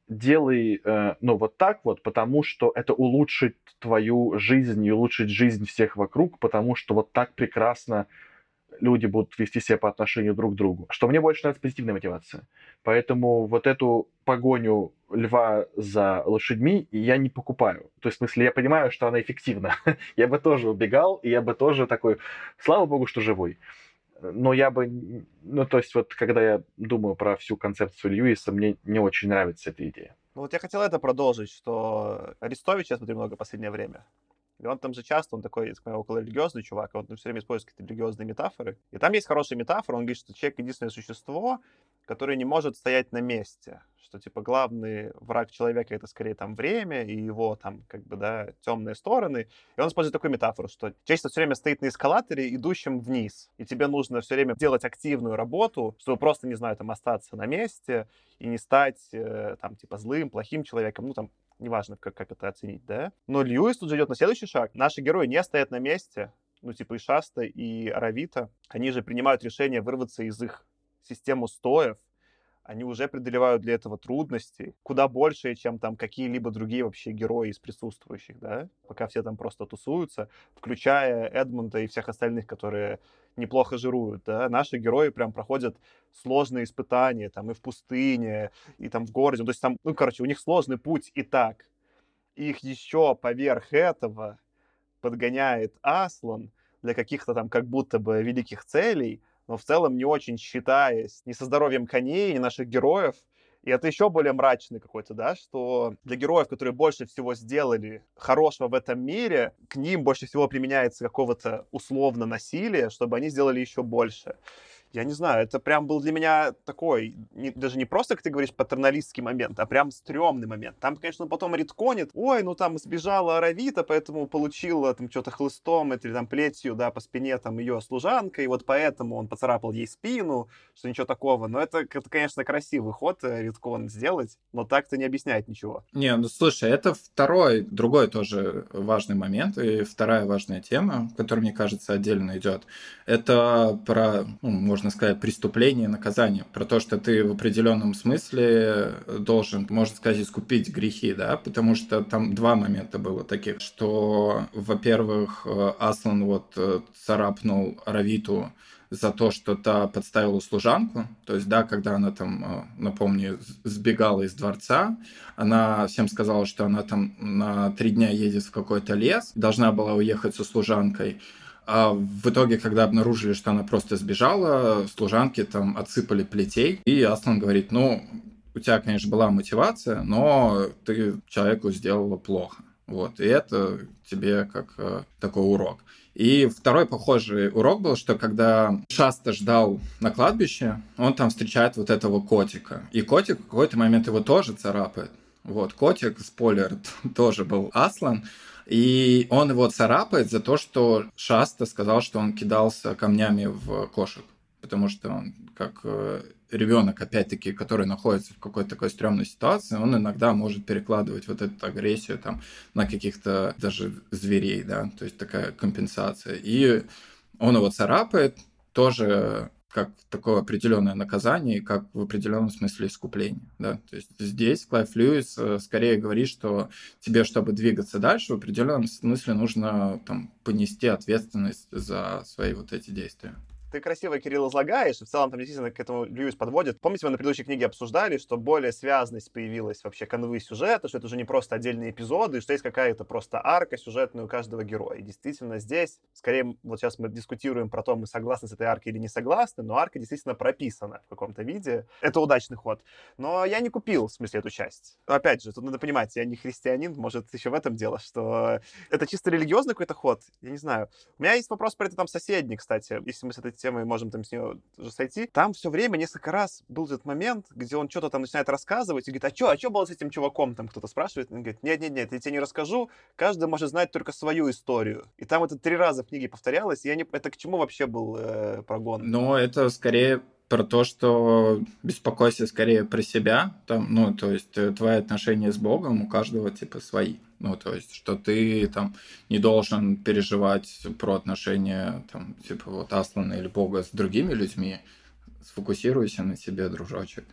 делай, э, ну, вот так вот, потому что это улучшит твою жизнь и улучшит жизнь всех вокруг, потому что вот так прекрасно люди будут вести себя по отношению друг к другу. Что мне больше нравится позитивная мотивация. Поэтому вот эту погоню льва за лошадьми я не покупаю. То есть, в смысле, я понимаю, что она эффективна. я бы тоже убегал, и я бы тоже такой, слава богу, что живой но я бы, ну, то есть вот когда я думаю про всю концепцию Льюиса, мне не очень нравится эта идея. Ну вот я хотел это продолжить, что Арестович я смотрю много в последнее время. И он там же часто, он такой, такой около религиозный чувак, он все время использует какие-то религиозные метафоры. И там есть хорошая метафора, он говорит, что человек единственное существо, которое не может стоять на месте. Что, типа, главный враг человека — это скорее там время и его там, как бы, да, темные стороны. И он использует такую метафору, что человечество все время стоит на эскалаторе, идущем вниз. И тебе нужно все время делать активную работу, чтобы просто, не знаю, там, остаться на месте и не стать, э, там, типа, злым, плохим человеком. Ну, там, неважно, как, как это оценить, да. Но Льюис тут же идет на следующий шаг. Наши герои не стоят на месте, ну, типа и Шаста, и Аравита, они же принимают решение вырваться из их систему стоев, они уже преодолевают для этого трудности, куда больше, чем там какие-либо другие вообще герои из присутствующих, да, пока все там просто тусуются, включая Эдмунда и всех остальных, которые неплохо жируют, да, наши герои прям проходят сложные испытания, там, и в пустыне, и там в городе, то есть там, ну, короче, у них сложный путь и так. Их еще поверх этого подгоняет Аслан для каких-то там как будто бы великих целей, но в целом не очень считаясь ни со здоровьем коней, ни наших героев. И это еще более мрачный какой-то, да, что для героев, которые больше всего сделали хорошего в этом мире, к ним больше всего применяется какого-то условно насилия, чтобы они сделали еще больше я не знаю, это прям был для меня такой, не, даже не просто, как ты говоришь, патерналистский момент, а прям стрёмный момент. Там, конечно, он потом редконит, ой, ну там сбежала Аравита, поэтому получила там что-то хлыстом или там плетью, да, по спине там ее служанка, и вот поэтому он поцарапал ей спину, что ничего такого. Но это, это конечно, красивый ход э, редкон сделать, но так-то не объясняет ничего. Не, ну слушай, это второй, другой тоже важный момент, и вторая важная тема, которая, мне кажется, отдельно идет. Это про, ну, можно сказать, преступление, наказание, про то, что ты в определенном смысле должен, можно сказать, искупить грехи, да, потому что там два момента было таких, что, во-первых, Аслан вот э, царапнул Равиту за то, что та подставила служанку. То есть, да, когда она там, э, напомню, сбегала из дворца, она всем сказала, что она там на три дня едет в какой-то лес, должна была уехать со служанкой. А в итоге, когда обнаружили, что она просто сбежала, служанки там отсыпали плетей, и Аслан говорит, ну, у тебя, конечно, была мотивация, но ты человеку сделала плохо. Вот, и это тебе как э, такой урок. И второй похожий урок был, что когда Шаста ждал на кладбище, он там встречает вот этого котика. И котик в какой-то момент его тоже царапает. Вот, котик, спойлер, тоже был Аслан. И он его царапает за то, что Шаста сказал, что он кидался камнями в кошек. Потому что он как э, ребенок, опять-таки, который находится в какой-то такой стрёмной ситуации, он иногда может перекладывать вот эту агрессию там на каких-то даже зверей, да, то есть такая компенсация. И он его царапает, тоже как такое определенное наказание и как в определенном смысле искупление. Да? То есть здесь Клайв Льюис э, скорее говорит, что тебе, чтобы двигаться дальше, в определенном смысле нужно там, понести ответственность за свои вот эти действия ты красиво, Кирилл, излагаешь, и в целом там действительно к этому Льюис подводит. Помните, мы на предыдущей книге обсуждали, что более связанность появилась вообще канвы сюжета, что это уже не просто отдельные эпизоды, что есть какая-то просто арка сюжетная у каждого героя. И действительно здесь, скорее, вот сейчас мы дискутируем про то, мы согласны с этой аркой или не согласны, но арка действительно прописана в каком-то виде. Это удачный ход. Но я не купил, в смысле, эту часть. Опять же, тут надо понимать, я не христианин, может, еще в этом дело, что это чисто религиозный какой-то ход, я не знаю. У меня есть вопрос про это там соседний, кстати, если мы с этой темой можем там с нее уже сойти. Там все время, несколько раз был этот момент, где он что-то там начинает рассказывать и говорит, а что, а что было с этим чуваком? Там кто-то спрашивает, он говорит, нет-нет-нет, я тебе не расскажу, каждый может знать только свою историю. И там это три раза в книге повторялось, и я не... это к чему вообще был э, прогон? Ну, это скорее про то, что беспокойся скорее про себя, там, ну, то есть э, твои отношения с Богом у каждого типа свои. Ну, то есть, что ты там не должен переживать про отношения, там, типа, вот Аслана или Бога с другими людьми, сфокусируйся на себе, дружочек.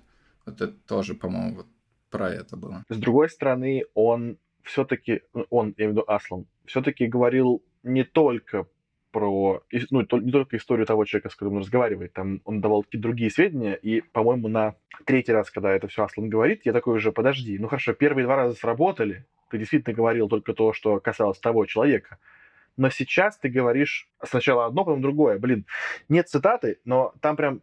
Вот это тоже, по-моему, вот про это было. С другой стороны, он все-таки, он, я имею в виду Аслан, все-таки говорил не только про, ну, не только историю того человека, с которым он разговаривает, там он давал какие-то другие сведения, и, по-моему, на третий раз, когда это все Аслан говорит, я такой уже, подожди, ну хорошо, первые два раза сработали, ты действительно говорил только то, что касалось того человека, но сейчас ты говоришь сначала одно, потом другое. Блин, нет цитаты, но там прям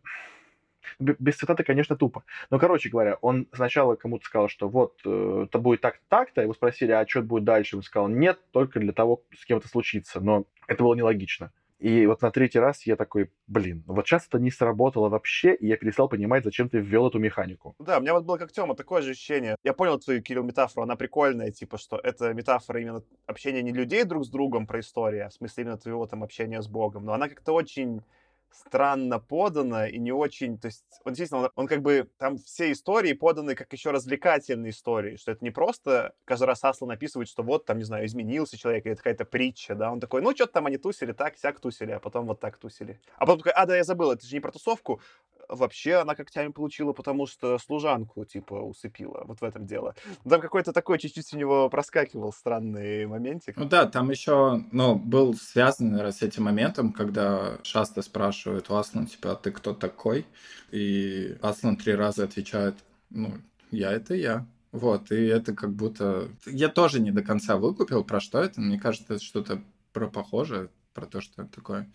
без цитаты, конечно, тупо. Но, короче говоря, он сначала кому-то сказал, что вот, э, это будет так так-то, его спросили, а что будет дальше? Он сказал, нет, только для того, с кем это случится. Но это было нелогично. И вот на третий раз я такой, блин, вот сейчас это не сработало вообще, и я перестал понимать, зачем ты ввел эту механику. Да, у меня вот было как Тёма, такое же ощущение. Я понял твою, Кирилл, метафору, она прикольная, типа, что это метафора именно общения не людей друг с другом про историю, а в смысле именно твоего там общения с Богом, но она как-то очень странно подано и не очень, то есть он действительно, он, он как бы, там все истории поданы как еще развлекательные истории, что это не просто каждый раз Аслан написывает, что вот там, не знаю, изменился человек, или это какая-то притча, да, он такой, ну, что-то там они тусили так, сяк тусили, а потом вот так тусили. А потом такой, а, да, я забыл, это же не про тусовку, вообще она когтями получила, потому что служанку, типа, усыпила. Вот в этом дело. Там какой-то такой чуть-чуть у него проскакивал странный моментик. Ну да, там еще, ну, был связан, наверное, с этим моментом, когда Шаста спрашивает у Аслана, типа, а ты кто такой? И Аслан три раза отвечает, ну, я — это я. Вот, и это как будто... Я тоже не до конца выкупил, про что это. Мне кажется, это что-то про похожее, про то, что такое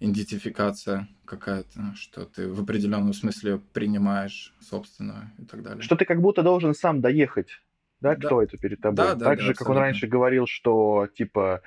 идентификация какая-то, что ты в определенном смысле принимаешь собственную и так далее. Что ты как будто должен сам доехать, да, да. кто это перед тобой. Да, да, так да, же, абсолютно. как он раньше говорил, что типа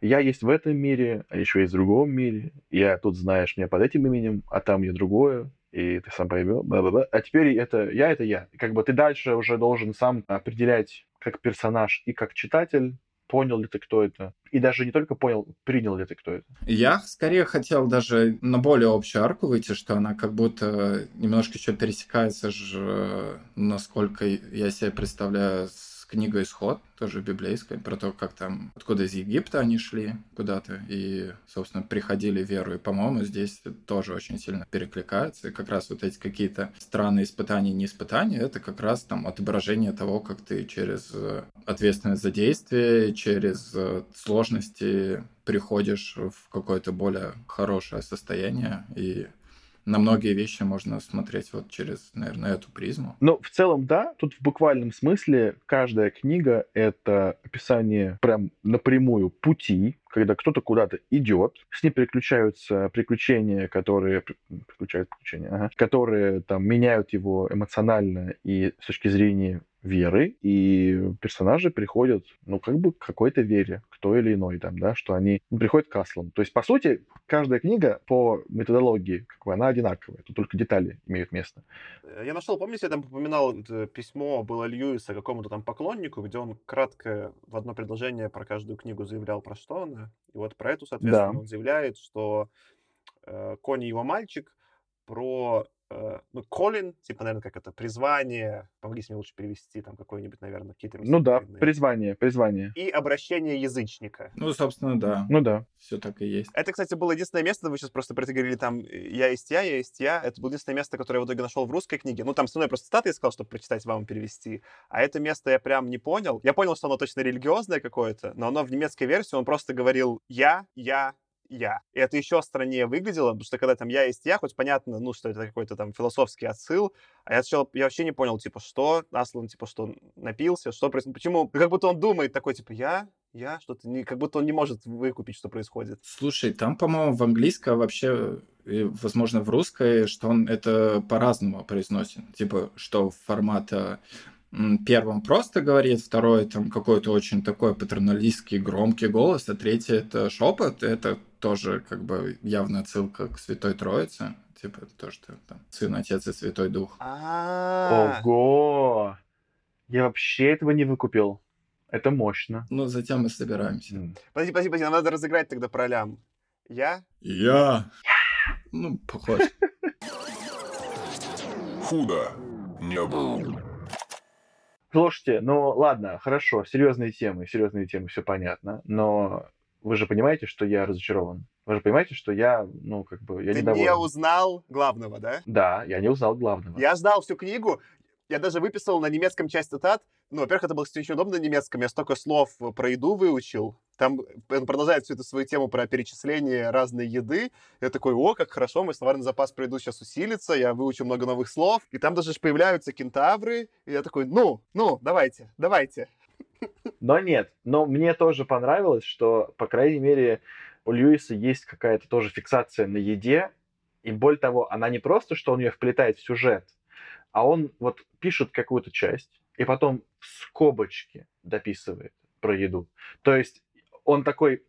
я есть в этом мире, а еще есть в другом мире, я тут знаешь меня под этим именем, а там я другое, и ты сам поймешь, а теперь это я, это я. Как бы ты дальше уже должен сам определять как персонаж и как читатель, понял ли ты, кто это. И даже не только понял, принял ли ты, кто это. Я скорее хотел даже на более общую арку выйти, что она как будто немножко еще пересекается же, насколько я себе представляю, с книга «Исход», тоже библейская, про то, как там, откуда из Египта они шли куда-то и, собственно, приходили веру. И, по-моему, здесь тоже очень сильно перекликается. И как раз вот эти какие-то странные испытания не испытания, это как раз там отображение того, как ты через э, ответственность за действие, через э, сложности приходишь в какое-то более хорошее состояние и на многие вещи можно смотреть вот через, наверное, эту призму. Ну, в целом, да. Тут в буквальном смысле каждая книга — это описание прям напрямую пути, когда кто-то куда-то идет, с ним переключаются приключения, которые приключают приключения, ага, которые там меняют его эмоционально и с точки зрения веры, и персонажи приходят, ну, как бы к какой-то вере, к той или иной, там, да, что они ну, приходят к аслам. То есть, по сути, каждая книга по методологии, как бы, она одинаковая, тут только детали имеют место. Я нашел, помните, я там упоминал письмо было Льюиса какому-то там поклоннику, где он кратко в одно предложение про каждую книгу заявлял, про что она. И вот про эту, соответственно, да. он заявляет, что э, Кони его мальчик, про Э, ну, Колин, типа, наверное, как это, призвание, по-английски лучше перевести, там, какой-нибудь, наверное, какие-то... Ну да, призвание, призвание. И обращение язычника. Ну, собственно, да. Ну да. Все так и есть. Это, кстати, было единственное место, вы сейчас просто про это говорили, там, я есть я, я есть я. Это было единственное место, которое я в итоге нашел в русской книге. Ну, там со мной просто статы искал, чтобы прочитать вам и перевести. А это место я прям не понял. Я понял, что оно точно религиозное какое-то, но оно в немецкой версии, он просто говорил я, я, я. И это еще страннее выглядело, потому что когда там я есть я, хоть понятно, ну, что это какой-то там философский отсыл, а я сначала, я вообще не понял, типа, что Аслан, типа, что напился, что происходит, почему, как будто он думает такой, типа, я, я, что-то, не, как будто он не может выкупить, что происходит. Слушай, там, по-моему, в английском вообще, и, возможно, в русской, что он это по-разному произносит, типа, что формата первым просто говорит, второй там какой-то очень такой патерналистский громкий голос, а третий это шепот, это тоже как бы явная ссылка к Святой Троице, типа то, что там Сын, Отец и Святой Дух. А. Ого! Я вообще этого не выкупил. Это мощно. Ну, затем мы собираемся. Подожди, подожди, подожди, нам надо разыграть тогда про лям. Я? Я. Ну, похож. Худо не был. Слушайте, ну ладно, хорошо, серьезные темы, серьезные темы, все понятно, но вы же понимаете, что я разочарован. Вы же понимаете, что я, ну, как бы, я Ты недоволен. не узнал главного, да? Да, я не узнал главного. Я ждал всю книгу, я даже выписал на немецком часть цитат. Ну, во-первых, это было, кстати, очень удобно на немецком. Я столько слов про еду выучил. Там он продолжает всю эту свою тему про перечисление разной еды. Я такой, о, как хорошо, мой словарный запас про еду сейчас усилится, я выучу много новых слов. И там даже появляются кентавры. И я такой, ну, ну, давайте, давайте. Но нет, но мне тоже понравилось, что, по крайней мере, у Льюиса есть какая-то тоже фиксация на еде, и более того, она не просто, что он ее вплетает в сюжет, а он вот пишет какую-то часть, и потом в скобочки дописывает про еду. То есть он такой,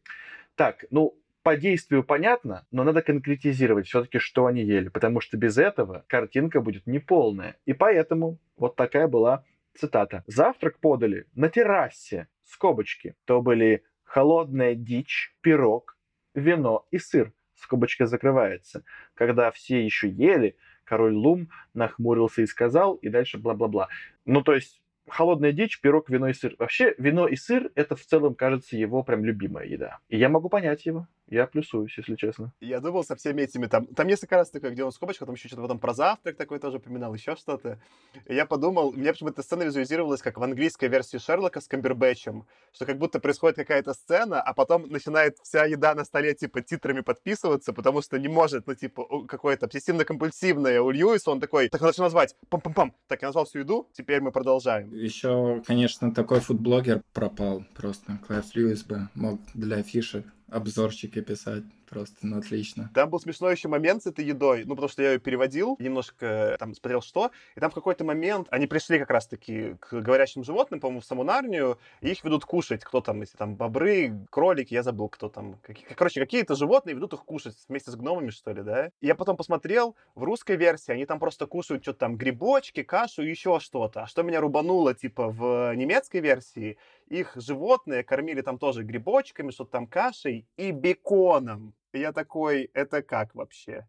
так, ну, по действию понятно, но надо конкретизировать все-таки, что они ели, потому что без этого картинка будет неполная. И поэтому вот такая была цитата. Завтрак подали на террасе, скобочки. То были холодная дичь, пирог, вино и сыр. Скобочка закрывается. Когда все еще ели, король Лум нахмурился и сказал, и дальше бла-бла-бла. Ну, то есть холодная дичь, пирог, вино и сыр. Вообще, вино и сыр — это в целом, кажется, его прям любимая еда. И я могу понять его. Я плюсуюсь, если честно. Я думал со всеми этими там... Там несколько раз такое, где он скобочка, там еще что-то потом про завтрак такой тоже упоминал, еще что-то. И я подумал, мне почему-то сцена визуализировалась как в английской версии Шерлока с Камбербэтчем, что как будто происходит какая-то сцена, а потом начинает вся еда на столе, типа, титрами подписываться, потому что не может, ну, типа, какое-то обсессивно-компульсивное у Льюиса, он такой, так надо назвать, пам-пам-пам, так я назвал всю еду, теперь мы продолжаем. Еще, конечно, такой фудблогер пропал просто. Клайв Льюис бы мог для фишек обзорчики писать. Просто, ну, отлично. Там был смешной еще момент с этой едой, ну, потому что я ее переводил, немножко там смотрел что, и там в какой-то момент они пришли как раз-таки к говорящим животным, по-моему, в саму Нарнию, и их ведут кушать. Кто там, если там бобры, кролики, я забыл, кто там. Короче, какие-то животные ведут их кушать вместе с гномами, что ли, да? И я потом посмотрел, в русской версии они там просто кушают что-то там, грибочки, кашу и еще что-то. А что меня рубануло, типа, в немецкой версии, их животные кормили там тоже грибочками, что-то там кашей и беконом. Я такой, это как вообще?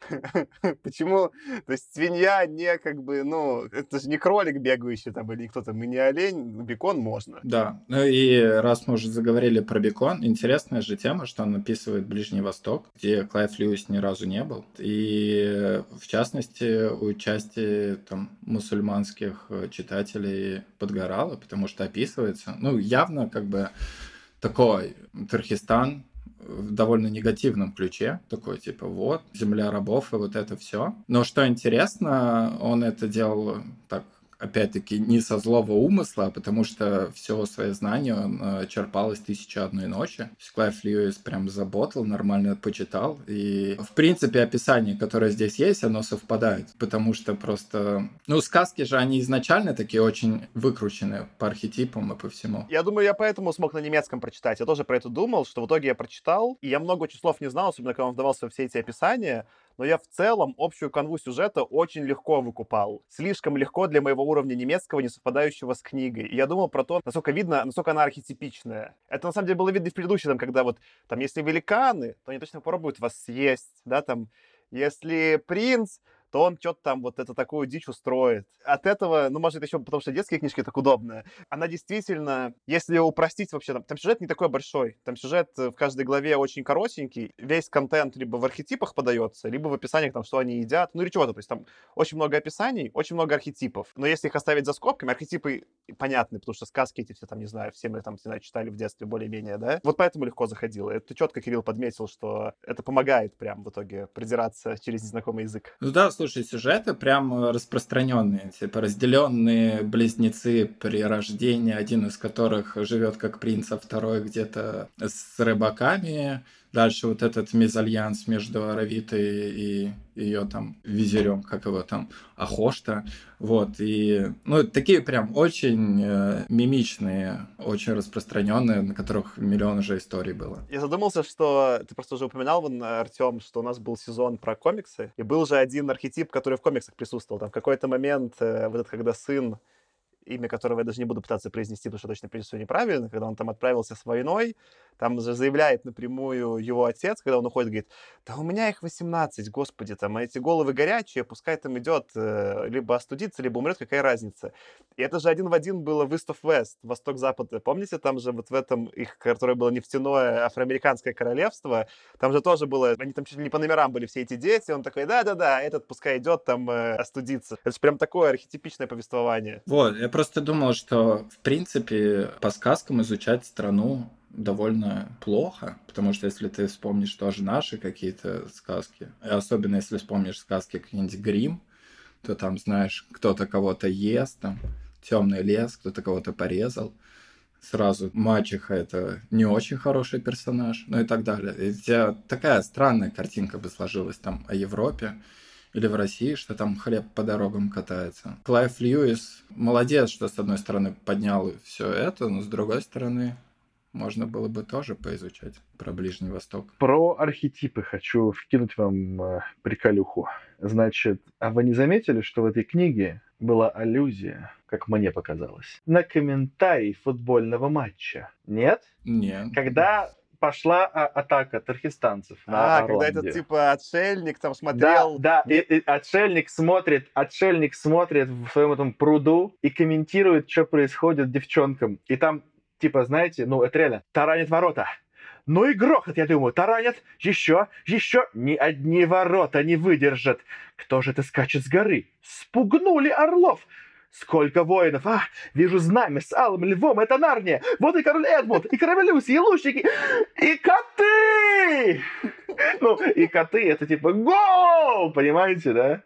Почему? То есть свинья не как бы, ну, это же не кролик бегающий там или кто-то, мы не олень, бекон можно. Да, ну и раз мы уже заговорили про бекон, интересная же тема, что он описывает Ближний Восток, где Клайв Льюис ни разу не был. И в частности, у части там мусульманских читателей подгорало, потому что описывается, ну, явно как бы такой Турхистан, в довольно негативном ключе, такой типа вот, земля рабов и вот это все. Но что интересно, он это делал так опять-таки, не со злого умысла, потому что все свое знание он э, черпал из «Тысячи одной ночи». Клайв Льюис прям заботал, нормально почитал. И, в принципе, описание, которое здесь есть, оно совпадает, потому что просто... Ну, сказки же, они изначально такие очень выкручены по архетипам и по всему. Я думаю, я поэтому смог на немецком прочитать. Я тоже про это думал, что в итоге я прочитал, и я много очень слов не знал, особенно когда он вдавался во все эти описания, но я в целом общую канву сюжета очень легко выкупал. Слишком легко для моего уровня немецкого, не совпадающего с книгой. И я думал про то, насколько видно, насколько она архетипичная. Это на самом деле было видно и в предыдущем, когда вот, там, если великаны, то они точно попробуют вас съесть, да, там, если принц, то он что-то там вот это такую дичь устроит. От этого, ну, может, еще потому что детские книжки так удобно. Она действительно, если упростить вообще, там, там сюжет не такой большой. Там сюжет в каждой главе очень коротенький. Весь контент либо в архетипах подается, либо в описаниях, там, что они едят, ну или чего-то. То есть там очень много описаний, очень много архетипов. Но если их оставить за скобками, архетипы понятны, потому что сказки эти все там, не знаю, все мы там, не знаю, читали в детстве более-менее, да? Вот поэтому легко заходило. Это четко Кирилл подметил, что это помогает прям в итоге продираться через незнакомый язык. Ну да, слушай, сюжеты прям распространенные, типа разделенные близнецы при рождении, один из которых живет как принц, а второй где-то с рыбаками. Дальше вот этот мезальянс между Аравитой и ее там визирем, как его там, Ахошта. Вот, и, ну, такие прям очень э, мимичные, очень распространенные, на которых миллион уже историй было. Я задумался, что ты просто уже упоминал, вон, Артем, что у нас был сезон про комиксы, и был же один архетип, который в комиксах присутствовал. Там в какой-то момент, э, вот этот, когда сын имя которого я даже не буду пытаться произнести, потому что точно произнесу неправильно, когда он там отправился с войной, там же заявляет напрямую его отец, когда он уходит, говорит, да у меня их 18, господи, там эти головы горячие, пускай там идет э, либо остудится, либо умрет, какая разница. И это же один в один было в East of West, Восток-Запад. Помните, там же вот в этом их, которое было нефтяное афроамериканское королевство, там же тоже было, они там чуть ли не по номерам были все эти дети, он такой, да-да-да, этот пускай идет там э, остудиться. Это же прям такое архетипичное повествование. Вот, я просто думал, что, в принципе, по сказкам изучать страну довольно плохо, потому что если ты вспомнишь тоже наши какие-то сказки, и особенно если вспомнишь сказки какие-нибудь Грим, то там, знаешь, кто-то кого-то ест, там, темный лес, кто-то кого-то порезал, сразу мачеха это не очень хороший персонаж, ну и так далее. И у тебя такая странная картинка бы сложилась там о Европе или в России, что там хлеб по дорогам катается. Клайв Льюис молодец, что с одной стороны поднял все это, но с другой стороны можно было бы тоже поизучать про Ближний Восток. Про архетипы хочу вкинуть вам э, приколюху. Значит, а вы не заметили, что в этой книге была аллюзия, как мне показалось, на комментарий футбольного матча? Нет? Нет. Когда пошла а, атака тархистанцев на А, когда этот типа отшельник там смотрел... Да, да, и, и отшельник смотрит, отшельник смотрит в своем этом пруду и комментирует, что происходит девчонкам. И там типа, знаете, ну, это реально, таранит ворота. Ну и грохот, я думаю, таранят, еще, еще, ни одни ворота не выдержат. Кто же это скачет с горы? Спугнули орлов. Сколько воинов! А, вижу знамя с алым львом, это Нарния! Вот и король Эдмунд, и король Люси, и лучники, и коты! Ну, и коты, это типа гол, понимаете, да?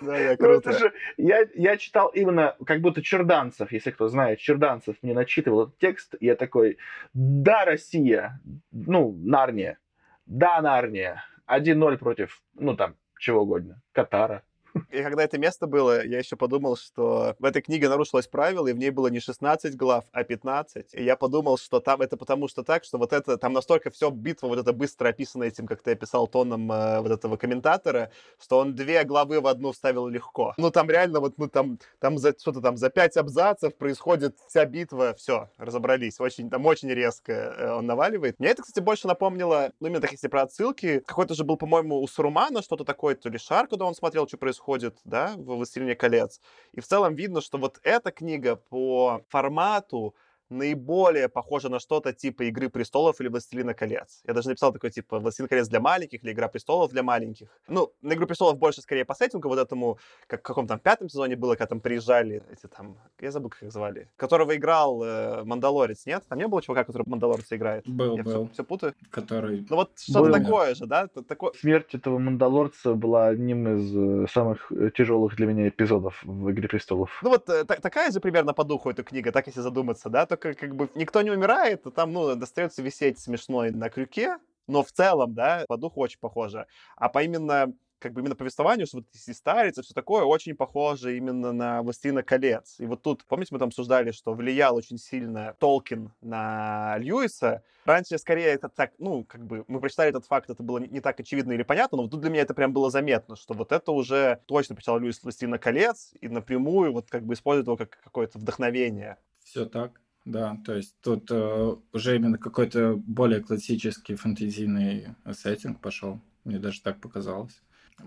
Да, я круто. Ну, же, я, я читал именно, как будто Черданцев, если кто знает, Черданцев мне начитывал этот текст, и я такой, да, Россия, ну, Нарния, да, Нарния, 1-0 против, ну, там, чего угодно, Катара, и когда это место было, я еще подумал, что в этой книге нарушилось правило, и в ней было не 16 глав, а 15. И я подумал, что там это потому что так, что вот это, там настолько все битва вот это быстро описано этим, как ты описал тоном э, вот этого комментатора, что он две главы в одну вставил легко. Ну, там реально вот, ну, там, там за, что-то там за пять абзацев происходит вся битва, все, разобрались. Очень, там очень резко э, он наваливает. Мне это, кстати, больше напомнило, ну, именно так, если про отсылки, какой-то же был, по-моему, у Сурумана что-то такое, то ли Шар, когда он смотрел, что происходит, происходит, да, в «Властелине колец». И в целом видно, что вот эта книга по формату, наиболее похоже на что-то типа «Игры престолов» или «Властелина колец». Я даже написал такой типа «Властелин колец для маленьких» или «Игра престолов для маленьких». Ну, на «Игру престолов» больше скорее по сеттингу вот этому, как в каком там пятом сезоне было, когда там приезжали эти там, я забыл, как их звали, которого играл э, Мандалорец, нет? Там не было чувака, который Мандалорца играет? Был, я был. Все, все путаю? Который... Ну вот что-то такое же, да? Такое... Смерть этого Мандалорца была одним из э, самых э, тяжелых для меня эпизодов в «Игре престолов». Ну вот э, та- такая же примерно по духу эта книга, так если задуматься, да, только как бы никто не умирает, а там, ну, достается висеть смешной на крюке, но в целом, да, по духу очень похоже. А по именно как бы именно повествованию, что вот если старец и все такое, очень похоже именно на «Властелина колец». И вот тут, помните, мы там обсуждали, что влиял очень сильно Толкин на Льюиса. Раньше, скорее, это так, ну, как бы, мы прочитали этот факт, это было не так очевидно или понятно, но вот тут для меня это прям было заметно, что вот это уже точно прочитал Льюис «Властелина колец» и напрямую вот как бы использует его как какое-то вдохновение. Все так. Да, то есть тут э, уже именно какой-то более классический фэнтезийный сеттинг пошел. Мне даже так показалось.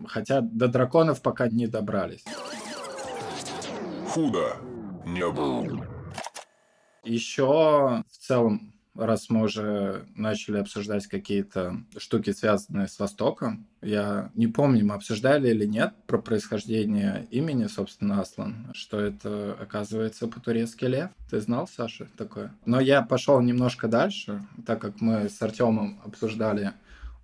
Хотя до драконов пока не добрались. Худо не было. Еще в целом, раз мы уже начали обсуждать какие-то штуки, связанные с Востоком, я не помню, мы обсуждали или нет про происхождение имени, собственно, Аслан, что это, оказывается, по-турецки лев. Ты знал, Саша, такое? Но я пошел немножко дальше, так как мы с Артемом обсуждали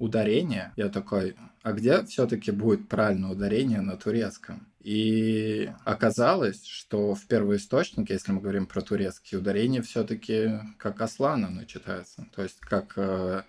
ударение, я такой, а где все-таки будет правильное ударение на турецком? И оказалось, что в первоисточнике, если мы говорим про турецкие ударения, все-таки как Аслан оно читается. То есть как э,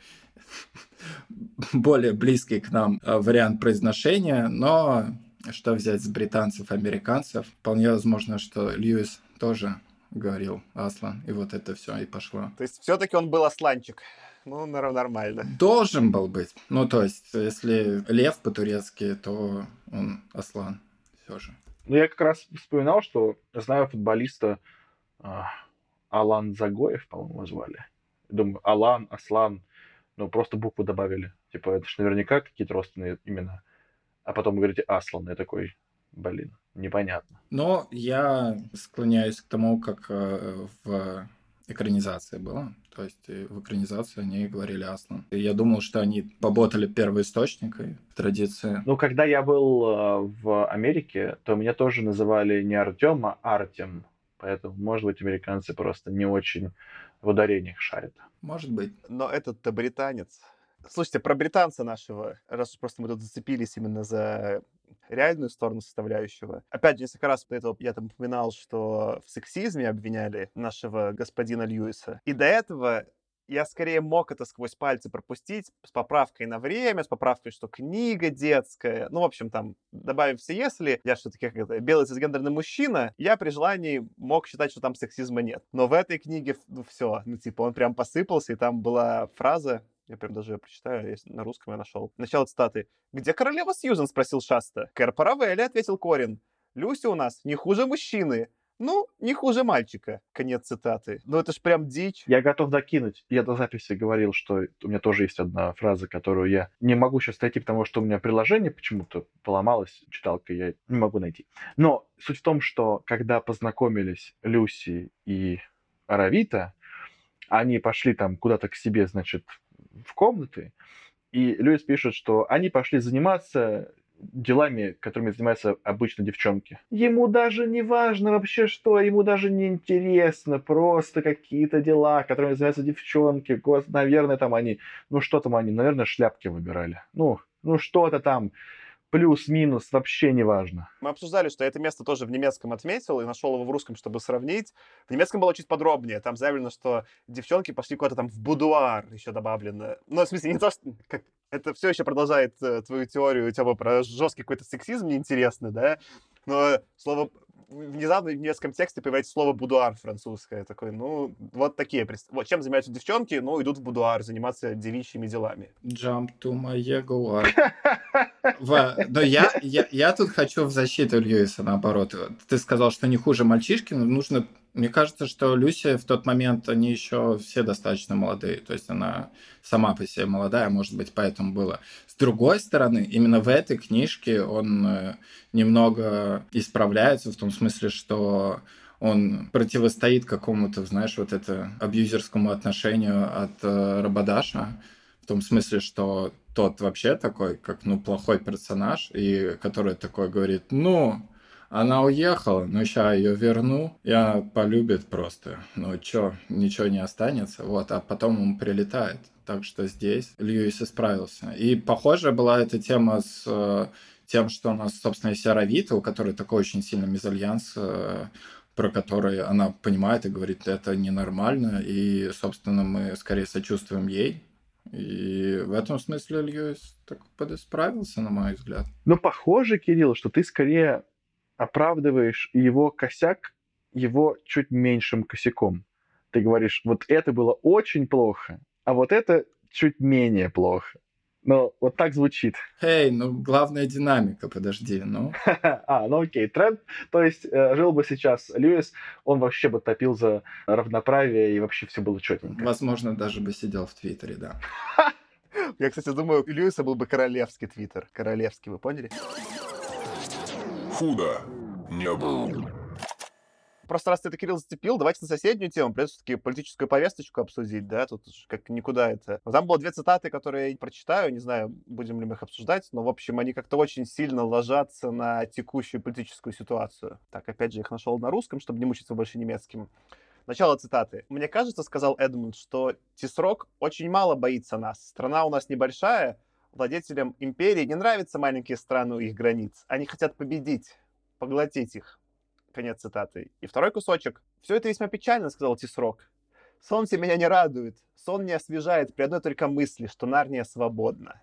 более близкий к нам э, вариант произношения, но что взять с британцев, американцев? Вполне возможно, что Льюис тоже говорил Аслан, и вот это все и пошло. То есть все-таки он был Асланчик. Ну, нормально. Должен был быть. Ну, то есть, если лев по-турецки, то он Аслан все же. Ну, я как раз вспоминал, что знаю футболиста а, Алан Загоев, по-моему, звали. Думаю, Алан, Аслан, ну, просто букву добавили. Типа, это же наверняка какие-то родственные имена. А потом вы говорите Аслан. Я такой, блин, непонятно. Но я склоняюсь к тому, как э, в экранизации было. То есть э, в экранизации они говорили Аслан. И я думал, что они поботали первоисточникой традиции. Ну, когда я был э, в Америке, то меня тоже называли не Артем, а Артем. Поэтому, может быть, американцы просто не очень в ударениях шарят. Может быть. Но этот-то британец. Слушайте, про британца нашего, раз уж просто мы тут зацепились именно за реальную сторону составляющего. Опять же, несколько раз до этого я там упоминал, что в сексизме обвиняли нашего господина Льюиса. И до этого я скорее мог это сквозь пальцы пропустить с поправкой на время, с поправкой, что книга детская. Ну, в общем, там, добавив все если, я все-таки как это, белый цисгендерный мужчина, я при желании мог считать, что там сексизма нет. Но в этой книге, ну, все, ну, типа, он прям посыпался, и там была фраза, я прям даже прочитаю, если на русском я нашел. Начало цитаты. «Где королева Сьюзен?» — спросил Шаста. «Кэр Паравелли», — ответил Корин. «Люси у нас не хуже мужчины. Ну, не хуже мальчика. Конец цитаты. Ну, это ж прям дичь. Я готов докинуть. Я до записи говорил, что у меня тоже есть одна фраза, которую я не могу сейчас найти, потому что у меня приложение почему-то поломалось, читалка, я не могу найти. Но суть в том, что когда познакомились Люси и Аравита, они пошли там куда-то к себе, значит, в комнаты, и Льюис пишет, что они пошли заниматься делами, которыми занимаются обычно девчонки. Ему даже не важно вообще что, ему даже не интересно, просто какие-то дела, которыми занимаются девчонки. Гос, наверное, там они, ну что там они, наверное, шляпки выбирали. Ну, ну что-то там плюс-минус, вообще не важно. Мы обсуждали, что я это место тоже в немецком отметил и нашел его в русском, чтобы сравнить. В немецком было чуть подробнее. Там заявлено, что девчонки пошли куда-то там в будуар еще добавлено. Ну, в смысле, не то, что... Как, это все еще продолжает э, твою теорию, тема про жесткий какой-то сексизм неинтересный, да? Но слово внезапно в немецком тексте появляется слово будуар французское. Такой, ну, вот такие. Вот чем занимаются девчонки? Ну, идут в будуар заниматься девичьими делами. Jump to my jaguar. Но я, я, я тут хочу в защиту Льюиса, наоборот. Ты сказал, что не хуже мальчишки, но нужно мне кажется, что Люся в тот момент, они еще все достаточно молодые. То есть она сама по себе молодая, может быть, поэтому было. С другой стороны, именно в этой книжке он э, немного исправляется в том смысле, что он противостоит какому-то, знаешь, вот это абьюзерскому отношению от э, в том смысле, что тот вообще такой, как, ну, плохой персонаж, и который такой говорит, ну, она уехала, но сейчас ее верну, она полюбит просто. Ну чё, ничего не останется. Вот, а потом он прилетает. Так что здесь Льюис исправился. И похожая была эта тема с э, тем, что у нас, собственно, есть Аравита, у которой такой очень сильный мезальянс, э, про который она понимает и говорит, это ненормально, и, собственно, мы скорее сочувствуем ей, и в этом смысле Льюис так подисправился, на мой взгляд. Ну, похоже, Кирилл, что ты скорее оправдываешь его косяк его чуть меньшим косяком. Ты говоришь, вот это было очень плохо, а вот это чуть менее плохо. Ну, вот так звучит. Эй, hey, ну главная динамика, подожди, ну. а, ну окей, тренд. То есть э, жил бы сейчас Льюис, он вообще бы топил за равноправие, и вообще все было четенько. Возможно, даже бы сидел в Твиттере, да. Я, кстати, думаю, у Льюиса был бы королевский Твиттер. Королевский, вы поняли? худо не было. Просто раз ты это, Кирилл, зацепил, давайте на соседнюю тему, придется все-таки политическую повесточку обсудить, да, тут как никуда это. Там было две цитаты, которые я прочитаю, не знаю, будем ли мы их обсуждать, но, в общем, они как-то очень сильно ложатся на текущую политическую ситуацию. Так, опять же, их нашел на русском, чтобы не мучиться больше немецким. Начало цитаты. «Мне кажется, — сказал Эдмунд, — что Тисрок очень мало боится нас. Страна у нас небольшая, владетелям империи не нравятся маленькие страны у их границ. Они хотят победить, поглотить их. Конец цитаты. И второй кусочек. «Все это весьма печально», — сказал Тисрок. «Солнце меня не радует. Сон не освежает при одной только мысли, что Нарния свободна».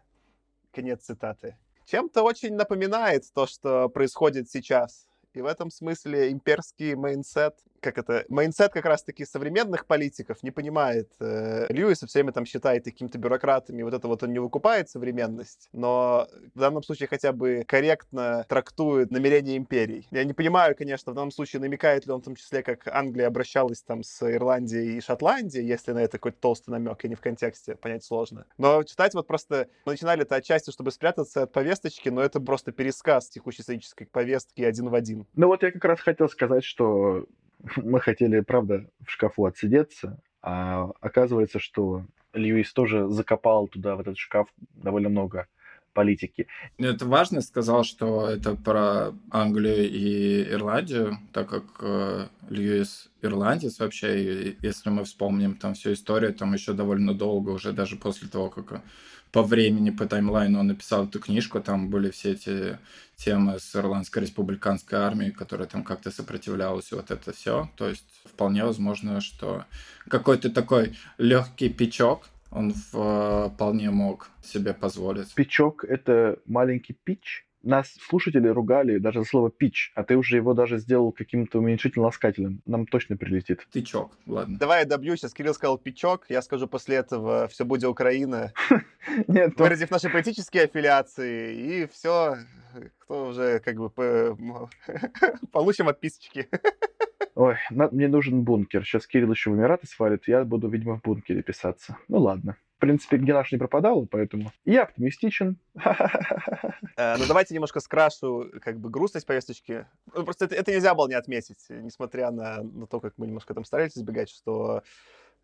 Конец цитаты. Чем-то очень напоминает то, что происходит сейчас. И в этом смысле имперский мейнсет как это, майнсет как раз-таки современных политиков не понимает. Э, Льюис все время там считает какими-то бюрократами, вот это вот он не выкупает современность, но в данном случае хотя бы корректно трактует намерения империй. Я не понимаю, конечно, в данном случае намекает ли он в том числе, как Англия обращалась там с Ирландией и Шотландией, если на это какой-то толстый намек, и не в контексте, понять сложно. Но читать вот просто... Мы начинали это отчасти, чтобы спрятаться от повесточки, но это просто пересказ текущей исторической повестки один в один. Ну вот я как раз хотел сказать, что мы хотели, правда, в шкафу отсидеться, а оказывается, что Льюис тоже закопал туда, в этот шкаф, довольно много политики. Это важно, сказал, что это про Англию и Ирландию, так как э, Льюис ирландец вообще, и если мы вспомним там всю историю, там еще довольно долго, уже даже после того, как по времени, по таймлайну он написал эту книжку, там были все эти темы с Ирландской республиканской армией, которая там как-то сопротивлялась, и вот это все. То есть вполне возможно, что какой-то такой легкий пичок он вполне мог себе позволить. Пичок — это маленький пич? Нас слушатели ругали даже за слово «пич», а ты уже его даже сделал каким-то уменьшительно-ласкательным. Нам точно прилетит. Тычок, ладно. Давай я добью. Сейчас Кирилл сказал «пичок», я скажу после этого «все будет Украина», Нет, выразив наши политические аффилиации, и все, кто уже как бы получим отписочки. Ой, мне нужен бункер. Сейчас Кирилл еще в Эмираты свалит, я буду, видимо, в бункере писаться. Ну ладно принципе, где наш не пропадал, поэтому я оптимистичен. Э, ну, давайте немножко скрашу как бы грустность повесточки. Ну, просто это, нельзя было не отметить, несмотря на, на то, как мы немножко там старались избегать, что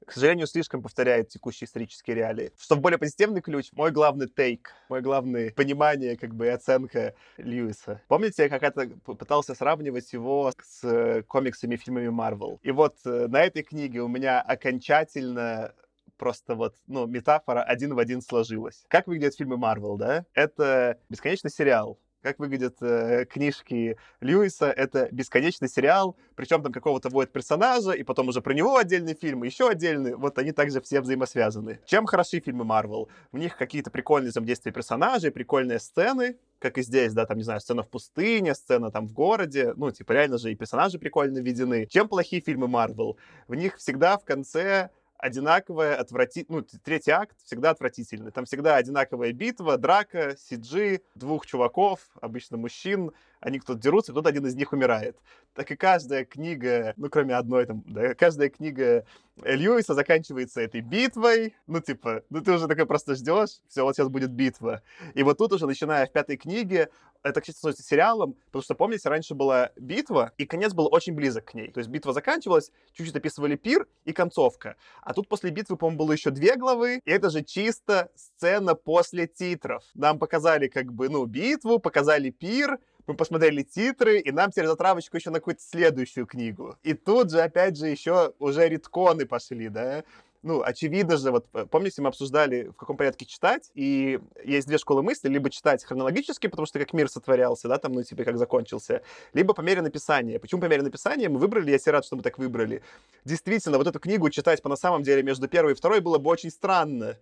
к сожалению, слишком повторяет текущие исторические реалии. Что в более позитивный ключ, мой главный тейк, мой главный понимание, как бы, и оценка Льюиса. Помните, я как-то пытался сравнивать его с комиксами и фильмами Марвел? И вот э, на этой книге у меня окончательно просто вот, ну, метафора один в один сложилась. Как выглядят фильмы Марвел, да? Это бесконечный сериал, как выглядят э, книжки Льюиса. Это бесконечный сериал, причем там какого-то вводят персонажа, и потом уже про него отдельный фильм, еще отдельный. Вот они также все взаимосвязаны. Чем хороши фильмы Марвел? В них какие-то прикольные взаимодействия персонажей, прикольные сцены, как и здесь, да, там, не знаю, сцена в пустыне, сцена там в городе, ну, типа, реально же и персонажи прикольно введены. Чем плохие фильмы Марвел? В них всегда в конце одинаковая, отвратительная, ну, третий акт всегда отвратительный. Там всегда одинаковая битва, драка, CG, двух чуваков, обычно мужчин, они кто-то дерутся, кто-то один из них умирает. Так и каждая книга, ну, кроме одной там, да, каждая книга Льюиса заканчивается этой битвой, ну, типа, ну, ты уже такой просто ждешь, все, вот сейчас будет битва. И вот тут уже, начиная в пятой книге, это, кстати, становится сериалом, потому что, помните, раньше была битва, и конец был очень близок к ней. То есть битва заканчивалась, чуть-чуть описывали пир и концовка. А тут после битвы, по-моему, было еще две главы, и это же чисто сцена после титров. Нам показали, как бы, ну, битву, показали пир, мы посмотрели титры, и нам теперь затравочку еще на какую-то следующую книгу. И тут же, опять же, еще уже ритконы пошли, да, ну, очевидно же, вот помните, мы обсуждали, в каком порядке читать, и есть две школы мысли, либо читать хронологически, потому что как мир сотворялся, да, там, ну, типа, как закончился, либо по мере написания. Почему по мере написания мы выбрали, я себе рад, что мы так выбрали. Действительно, вот эту книгу читать по на самом деле между первой и второй было бы очень странно,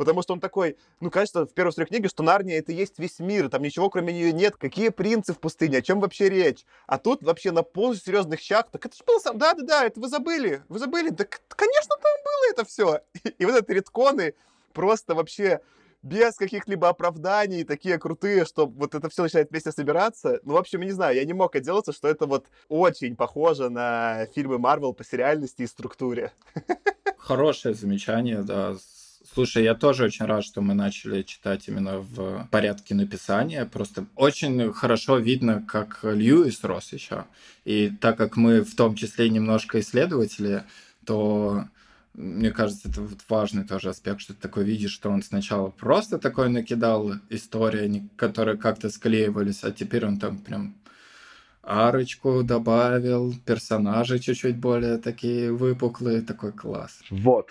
потому что он такой, ну, кажется, в первой книге, что Нарния это есть весь мир, там ничего кроме нее нет, какие принцы в пустыне, о чем вообще речь? А тут вообще на полностью серьезных щах, так это же было сам, да-да-да, это вы забыли, вы забыли, так, конечно, там было это все. И, и вот эти редконы просто вообще без каких-либо оправданий, такие крутые, что вот это все начинает вместе собираться. Ну, в общем, я не знаю, я не мог отделаться, что это вот очень похоже на фильмы Марвел по сериальности и структуре. Хорошее замечание, да, Слушай, я тоже очень рад, что мы начали читать именно в порядке написания. Просто очень хорошо видно, как Льюис рос еще. И так как мы в том числе немножко исследователи, то мне кажется, это вот важный тоже аспект, что ты такой видишь, что он сначала просто такой накидал истории, которые как-то склеивались, а теперь он там прям арочку добавил, персонажи чуть-чуть более такие выпуклые, такой класс. Вот,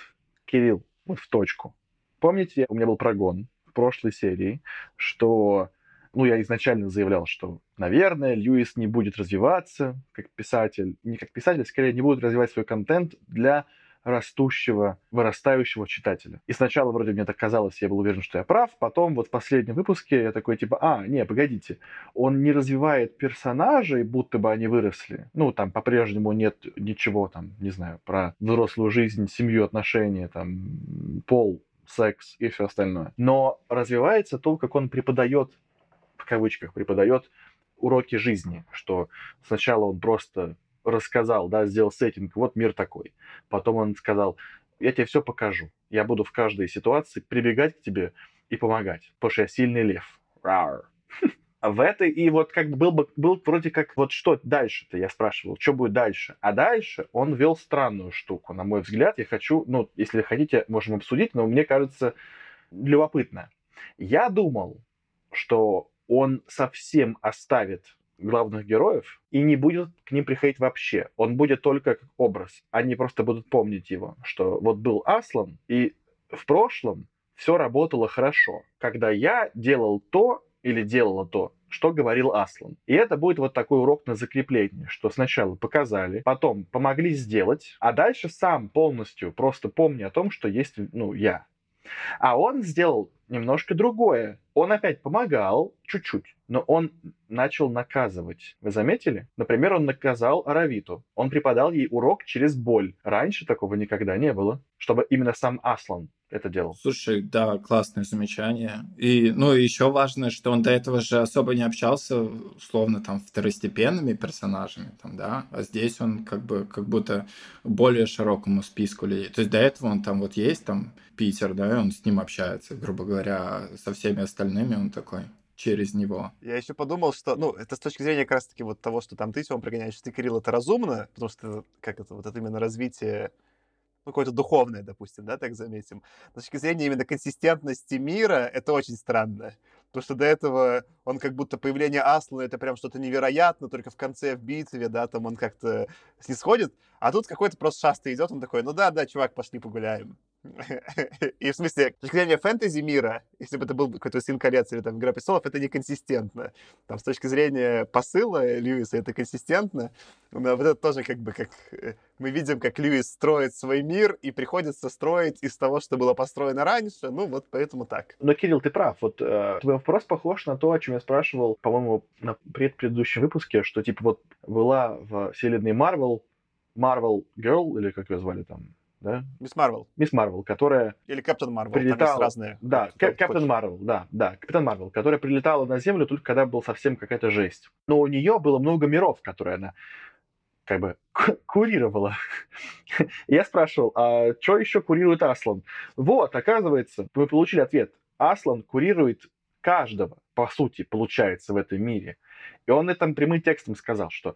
Кирилл, в точку. Помните, у меня был прогон в прошлой серии, что ну, я изначально заявлял, что, наверное, Льюис не будет развиваться как писатель, не как писатель, скорее не будет развивать свой контент для растущего, вырастающего читателя. И сначала вроде мне так казалось, я был уверен, что я прав, потом вот в последнем выпуске я такой типа, а, не, погодите, он не развивает персонажей, будто бы они выросли. Ну, там по-прежнему нет ничего там, не знаю, про взрослую жизнь, семью, отношения, там, пол, секс и все остальное. Но развивается то, как он преподает, в кавычках, преподает уроки жизни, что сначала он просто рассказал, да, сделал сеттинг, вот мир такой. Потом он сказал, я тебе все покажу. Я буду в каждой ситуации прибегать к тебе и помогать, потому что я сильный лев. Рар. В этой, и вот как бы был, бы был вроде как, вот что дальше-то, я спрашивал, что будет дальше. А дальше он вел странную штуку, на мой взгляд. Я хочу, ну, если хотите, можем обсудить, но мне кажется любопытно. Я думал, что он совсем оставит главных героев и не будет к ним приходить вообще. Он будет только как образ. Они просто будут помнить его, что вот был Аслан, и в прошлом все работало хорошо, когда я делал то или делала то, что говорил Аслан. И это будет вот такой урок на закрепление, что сначала показали, потом помогли сделать, а дальше сам полностью просто помни о том, что есть, ну, я. А он сделал немножко другое. Он опять помогал чуть-чуть, но он начал наказывать. Вы заметили? Например, он наказал Аравиту. Он преподал ей урок через боль. Раньше такого никогда не было, чтобы именно сам Аслан это делал. Слушай, да, классное замечание. И, ну, еще важно, что он до этого же особо не общался, условно, там, второстепенными персонажами, там, да, а здесь он как бы, как будто более широкому списку людей. То есть до этого он там вот есть, там, Питер, да, и он с ним общается, грубо говоря, со всеми остальными он такой через него. Я еще подумал, что, ну, это с точки зрения как раз-таки вот того, что там ты, Тём, прогоняешь, ты, Кирилл, это разумно, потому что, как это, вот это именно развитие ну, какое-то духовное, допустим, да, так заметим. С точки зрения именно консистентности мира, это очень странно. Потому что до этого он как будто появление Аслана это прям что-то невероятно, только в конце в битве, да, там он как-то снисходит, а тут какой-то просто шастый идет, он такой, ну да, да, чувак, пошли погуляем. И в смысле, с точки зрения фэнтези мира, если бы это был какой-то «Сын колец» или там «Игра престолов», это неконсистентно. Там с точки зрения посыла Льюиса это консистентно, но вот это тоже как бы как... Э, мы видим, как Льюис строит свой мир, и приходится строить из того, что было построено раньше, ну вот поэтому так. Но, Кирилл, ты прав. Вот э, твой вопрос похож на то, о чем я спрашивал, по-моему, на предпредыдущем выпуске, что типа вот была в вселенной Марвел Marvel Girl, или как ее звали там, да? Мисс Марвел. Мисс Марвел, которая... Или Капитан Марвел, прилетала... там есть разные. Да, Капитан Марвел, да, да, Капитан Марвел, которая прилетала на Землю только когда был совсем какая-то жесть. Но у нее было много миров, которые она как бы курировала. Я спрашивал, а что еще курирует Аслан? Вот, оказывается, мы получили ответ. Аслан курирует каждого, по сути, получается в этом мире. И он это прямым текстом сказал, что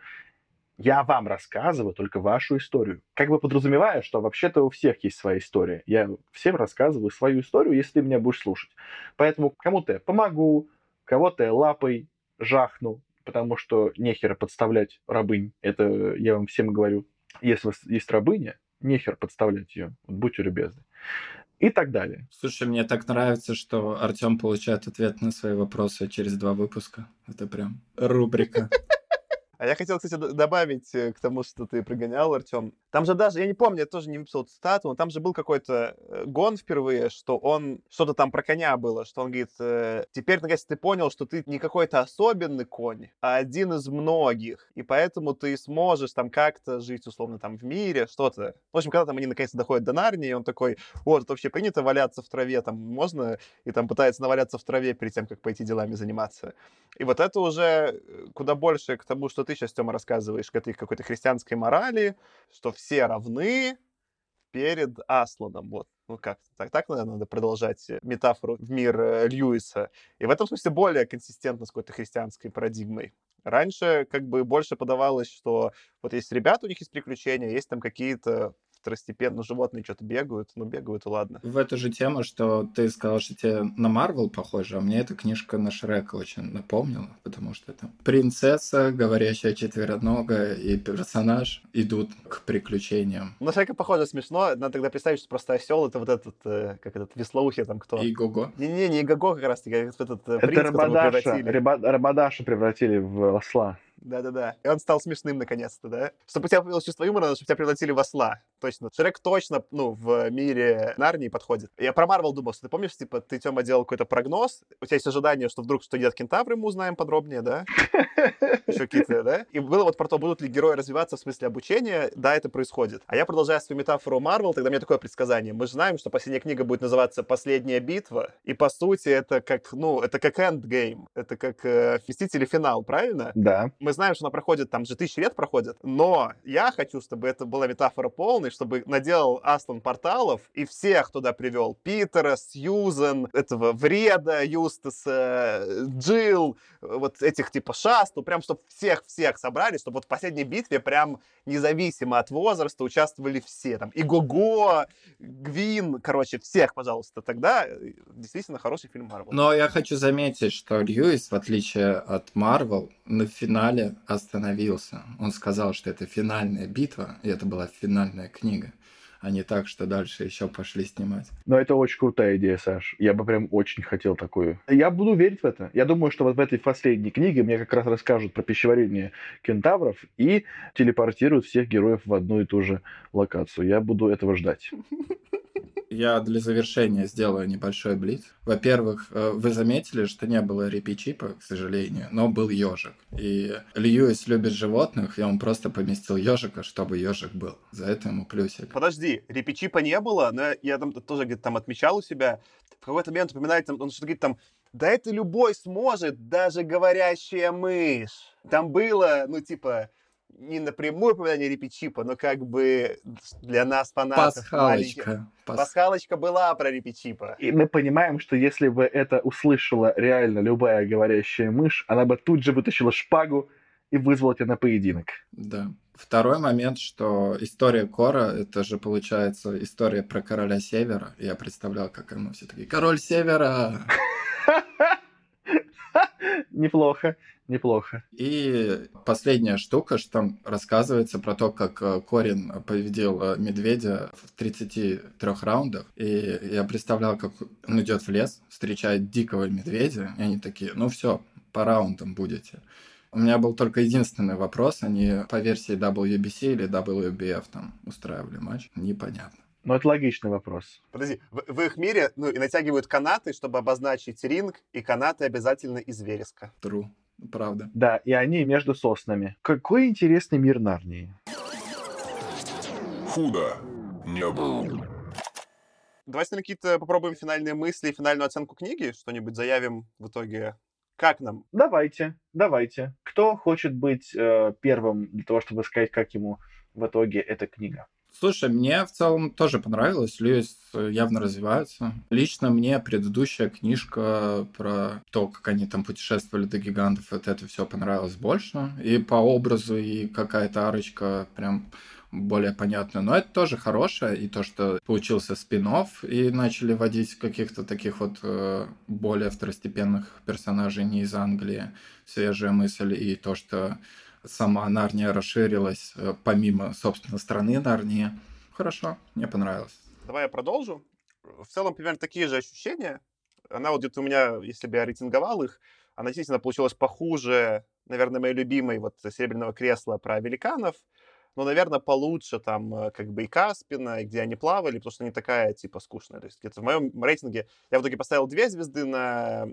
я вам рассказываю только вашу историю. Как бы подразумевая, что вообще-то у всех есть своя история. Я всем рассказываю свою историю, если ты меня будешь слушать. Поэтому кому-то я помогу, кого-то я лапой жахну, потому что нехер подставлять рабынь. Это я вам всем говорю. Если у вас есть рабыня, нехер подставлять ее. Вот будьте любезны. И так далее. Слушай, мне так нравится, что Артем получает ответ на свои вопросы через два выпуска. Это прям рубрика. А я хотел, кстати, добавить э, к тому, что ты прогонял, Артем. Там же даже, я не помню, я тоже не выписал цитату, но там же был какой-то э, гон впервые, что он, что-то там про коня было, что он говорит, э, теперь, наконец, ты понял, что ты не какой-то особенный конь, а один из многих, и поэтому ты сможешь там как-то жить, условно, там в мире, что-то. В общем, когда там они наконец доходят до Нарнии, он такой, вот, тут вообще принято валяться в траве, там можно, и там пытается наваляться в траве перед тем, как пойти делами заниматься. И вот это уже куда больше к тому, что ты сейчас, Тёма, рассказываешь, к этой какой-то христианской морали, что равны перед Асланом. Вот. Ну как, так, так, наверное, надо продолжать метафору в мир э, Льюиса. И в этом смысле более консистентно с какой-то христианской парадигмой. Раньше как бы больше подавалось, что вот есть ребята, у них есть приключения, есть там какие-то второстепенно животные что-то бегают, ну бегают и ладно. В эту же тему, что ты сказал, что тебе на Марвел похоже, а мне эта книжка на Шрека очень напомнила, потому что это принцесса, говорящая четвероногая, и персонаж идут к приключениям. На Шрека похоже смешно, надо тогда представить, что просто осел это вот этот, э, как этот, веслоухий там кто? И Гого. Не-не, не Гого как раз таки, а этот э, принц, это Рабадаша, Рабадаша превратили в осла. Да-да-да. И он стал смешным наконец-то, да? Чтобы у тебя появилось чувство юмора, надо, чтобы тебя превратили в осла. точно. Шрек точно, ну, в мире Нарнии подходит. Я про Марвел думал, что ты помнишь, типа, ты, Тёма, делал какой-то прогноз, у тебя есть ожидание, что вдруг что едят кентавры, мы узнаем подробнее, да? Еще какие-то, да? И было вот про то, будут ли герои развиваться в смысле обучения, да, это происходит. А я продолжаю свою метафору Марвел, тогда у меня такое предсказание. Мы же знаем, что последняя книга будет называться «Последняя битва», и по сути это как, ну, это как Endgame, это как э, Мстители финал, правильно? Да. Мы знаем, что она проходит, там же тысячи лет проходит, но я хочу, чтобы это была метафора полной, чтобы наделал Аслан порталов и всех туда привел. Питера, Сьюзен, этого Вреда, Юстаса, Джилл, вот этих типа Шасту, прям чтобы всех-всех собрали, чтобы вот в последней битве прям независимо от возраста участвовали все. Там и Гого, Гвин, короче, всех, пожалуйста. Тогда э, действительно хороший фильм Марвел. Но я хочу заметить, что Льюис, в отличие от Марвел, на финале остановился. Он сказал, что это финальная битва, и это была финальная книга а не так, что дальше еще пошли снимать. Но это очень крутая идея, Саш. Я бы прям очень хотел такую. Я буду верить в это. Я думаю, что вот в этой последней книге мне как раз расскажут про пищеварение кентавров и телепортируют всех героев в одну и ту же локацию. Я буду этого ждать. Я для завершения сделаю небольшой блиц. Во-первых, э, вы заметили, что не было репичипа, к сожалению, но был ежик. И Льюис любит животных, и он просто поместил ежика, чтобы ежик был. За это ему плюсик. Подожди, репичипа не было, но я там тоже где-то там отмечал у себя. В какой-то момент упоминает, он что-то говорит там, да это любой сможет, даже говорящая мышь. Там было, ну, типа, не напрямую упоминание репичипа, но как бы для нас, фанатов... Пасхалочка. Пас... Пасхалочка была про репичипа. И мы понимаем, что если бы это услышала реально любая говорящая мышь, она бы тут же вытащила шпагу и вызвала тебя на поединок. Да. Второй момент, что история Кора, это же получается история про короля Севера. Я представлял, как ему все такие, король Севера! Неплохо, неплохо. И последняя штука, что там рассказывается про то, как э, Корин победил э, медведя в 33 раундах. И я представлял, как он идет в лес, встречает дикого медведя, и они такие, ну все, по раундам будете. У меня был только единственный вопрос, они по версии WBC или WBF там устраивали матч, непонятно. Ну, это логичный вопрос. Подожди, в, в их мире ну, и натягивают канаты, чтобы обозначить ринг, и канаты обязательно из вереска. True. Правда. Да, и они между соснами. Какой интересный мир Нарнии. Худо не было. Давайте какие-то попробуем финальные мысли, финальную оценку книги, что-нибудь заявим в итоге. Как нам? Давайте, давайте. Кто хочет быть э, первым для того, чтобы сказать, как ему в итоге эта книга? Слушай, мне в целом тоже понравилось. Льюис явно развивается. Лично мне предыдущая книжка про то, как они там путешествовали до гигантов, вот это все понравилось больше. И по образу, и какая-то арочка прям более понятно. Но это тоже хорошее, и то, что получился спин и начали вводить каких-то таких вот э, более второстепенных персонажей не из Англии, свежая мысль, и то, что сама Нарния расширилась э, помимо, собственно, страны Нарнии. Хорошо, мне понравилось. Давай я продолжу. В целом, примерно такие же ощущения. Она вот где-то у меня, если бы я рейтинговал их, она действительно получилась похуже, наверное, моей любимой вот «Серебряного кресла» про великанов, но, наверное, получше там э, как бы и Каспина, где они плавали, потому что не такая, типа, скучная. То есть где-то в моем рейтинге я в итоге поставил две звезды на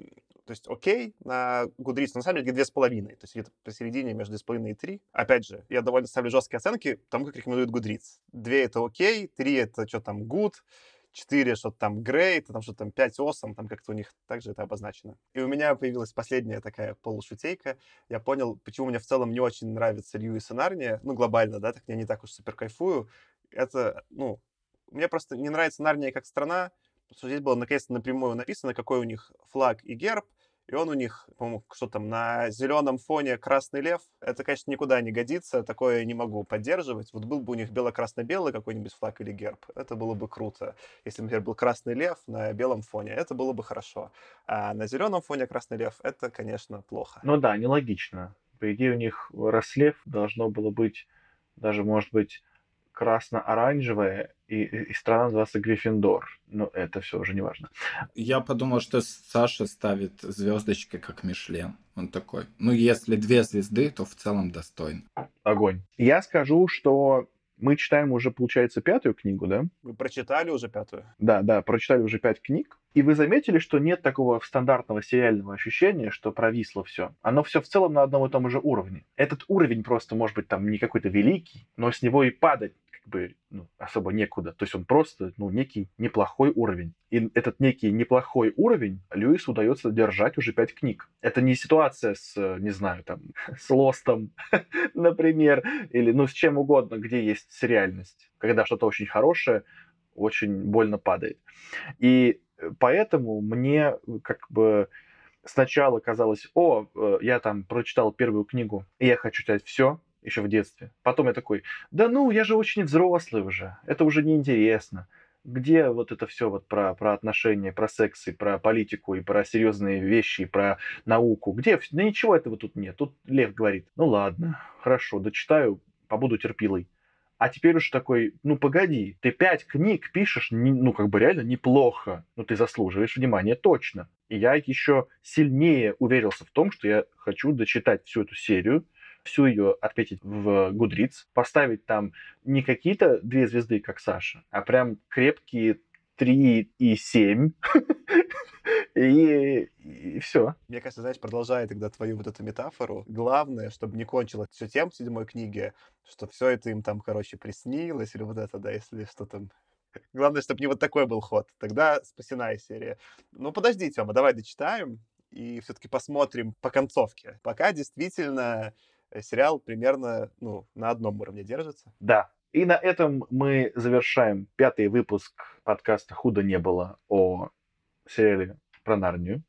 то есть окей на Goodreads, на самом деле две с половиной, то есть где-то посередине между с половиной и три. Опять же, я довольно ставлю жесткие оценки тому, как рекомендует Goodreads. Две — это окей, три — это что там good, 4 что-то там great, там что-то там 5 awesome, там как-то у них также это обозначено. И у меня появилась последняя такая полушутейка. Я понял, почему мне в целом не очень нравится Льюис и Нарния, ну, глобально, да, так я не так уж супер кайфую. Это, ну, мне просто не нравится Нарния как страна, что здесь было наконец-то напрямую написано, какой у них флаг и герб, и он у них, по-моему, что там, на зеленом фоне красный лев. Это, конечно, никуда не годится, такое не могу поддерживать. Вот был бы у них бело-красно-белый какой-нибудь флаг или герб, это было бы круто. Если, например, был красный лев на белом фоне, это было бы хорошо. А на зеленом фоне красный лев, это, конечно, плохо. Ну да, нелогично. По идее, у них раслев должно было быть даже, может быть, красно-оранжевое, и, и страна называется Гриффиндор. Но это все уже не важно. Я подумал, что Саша ставит звездочки как Мишлен. Он такой. Ну, если две звезды, то в целом достоин. Огонь. Я скажу, что Мы читаем уже, получается, пятую книгу, да? Вы прочитали уже пятую? Да, да, прочитали уже пять книг. И вы заметили, что нет такого стандартного сериального ощущения, что провисло все. Оно все в целом на одном и том же уровне. Этот уровень просто может быть там не какой-то великий, но с него и падать бы ну, особо некуда. То есть он просто ну, некий неплохой уровень. И этот некий неплохой уровень Льюису удается держать уже пять книг. Это не ситуация с, не знаю, там, с Лостом, например, или ну с чем угодно, где есть сериальность. Когда что-то очень хорошее очень больно падает. И поэтому мне как бы сначала казалось, о, э, я там прочитал первую книгу, и я хочу читать все, еще в детстве. Потом я такой, да ну, я же очень взрослый уже, это уже неинтересно. Где вот это все вот про, про отношения, про секс и про политику, и про серьезные вещи, и про науку? Где? Да ничего этого тут нет. Тут Лев говорит, ну ладно, хорошо, дочитаю, побуду терпилой. А теперь уж такой, ну погоди, ты пять книг пишешь, ну как бы реально неплохо, ну ты заслуживаешь внимания точно. И я еще сильнее уверился в том, что я хочу дочитать всю эту серию, всю ее отметить в Гудриц, поставить там не какие-то две звезды, как Саша, а прям крепкие 3 и 7. и, и все. Мне кажется, знаешь, продолжая тогда твою вот эту метафору, главное, чтобы не кончилось все тем в седьмой книге, что все это им там, короче, приснилось, или вот это, да, если что там Главное, чтобы не вот такой был ход. Тогда спасена серия. Ну, подожди, Тёма, давай дочитаем и все-таки посмотрим по концовке. Пока действительно сериал примерно ну, на одном уровне держится. Да. И на этом мы завершаем пятый выпуск подкаста «Худо не было» о сериале про Нарнию.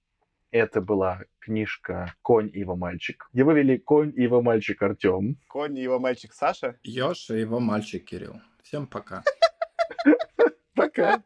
Это была книжка «Конь и его мальчик». Его вели «Конь и его мальчик» Артем. «Конь и его мальчик» Саша. Ёж и его мальчик Кирилл. Всем пока. Пока.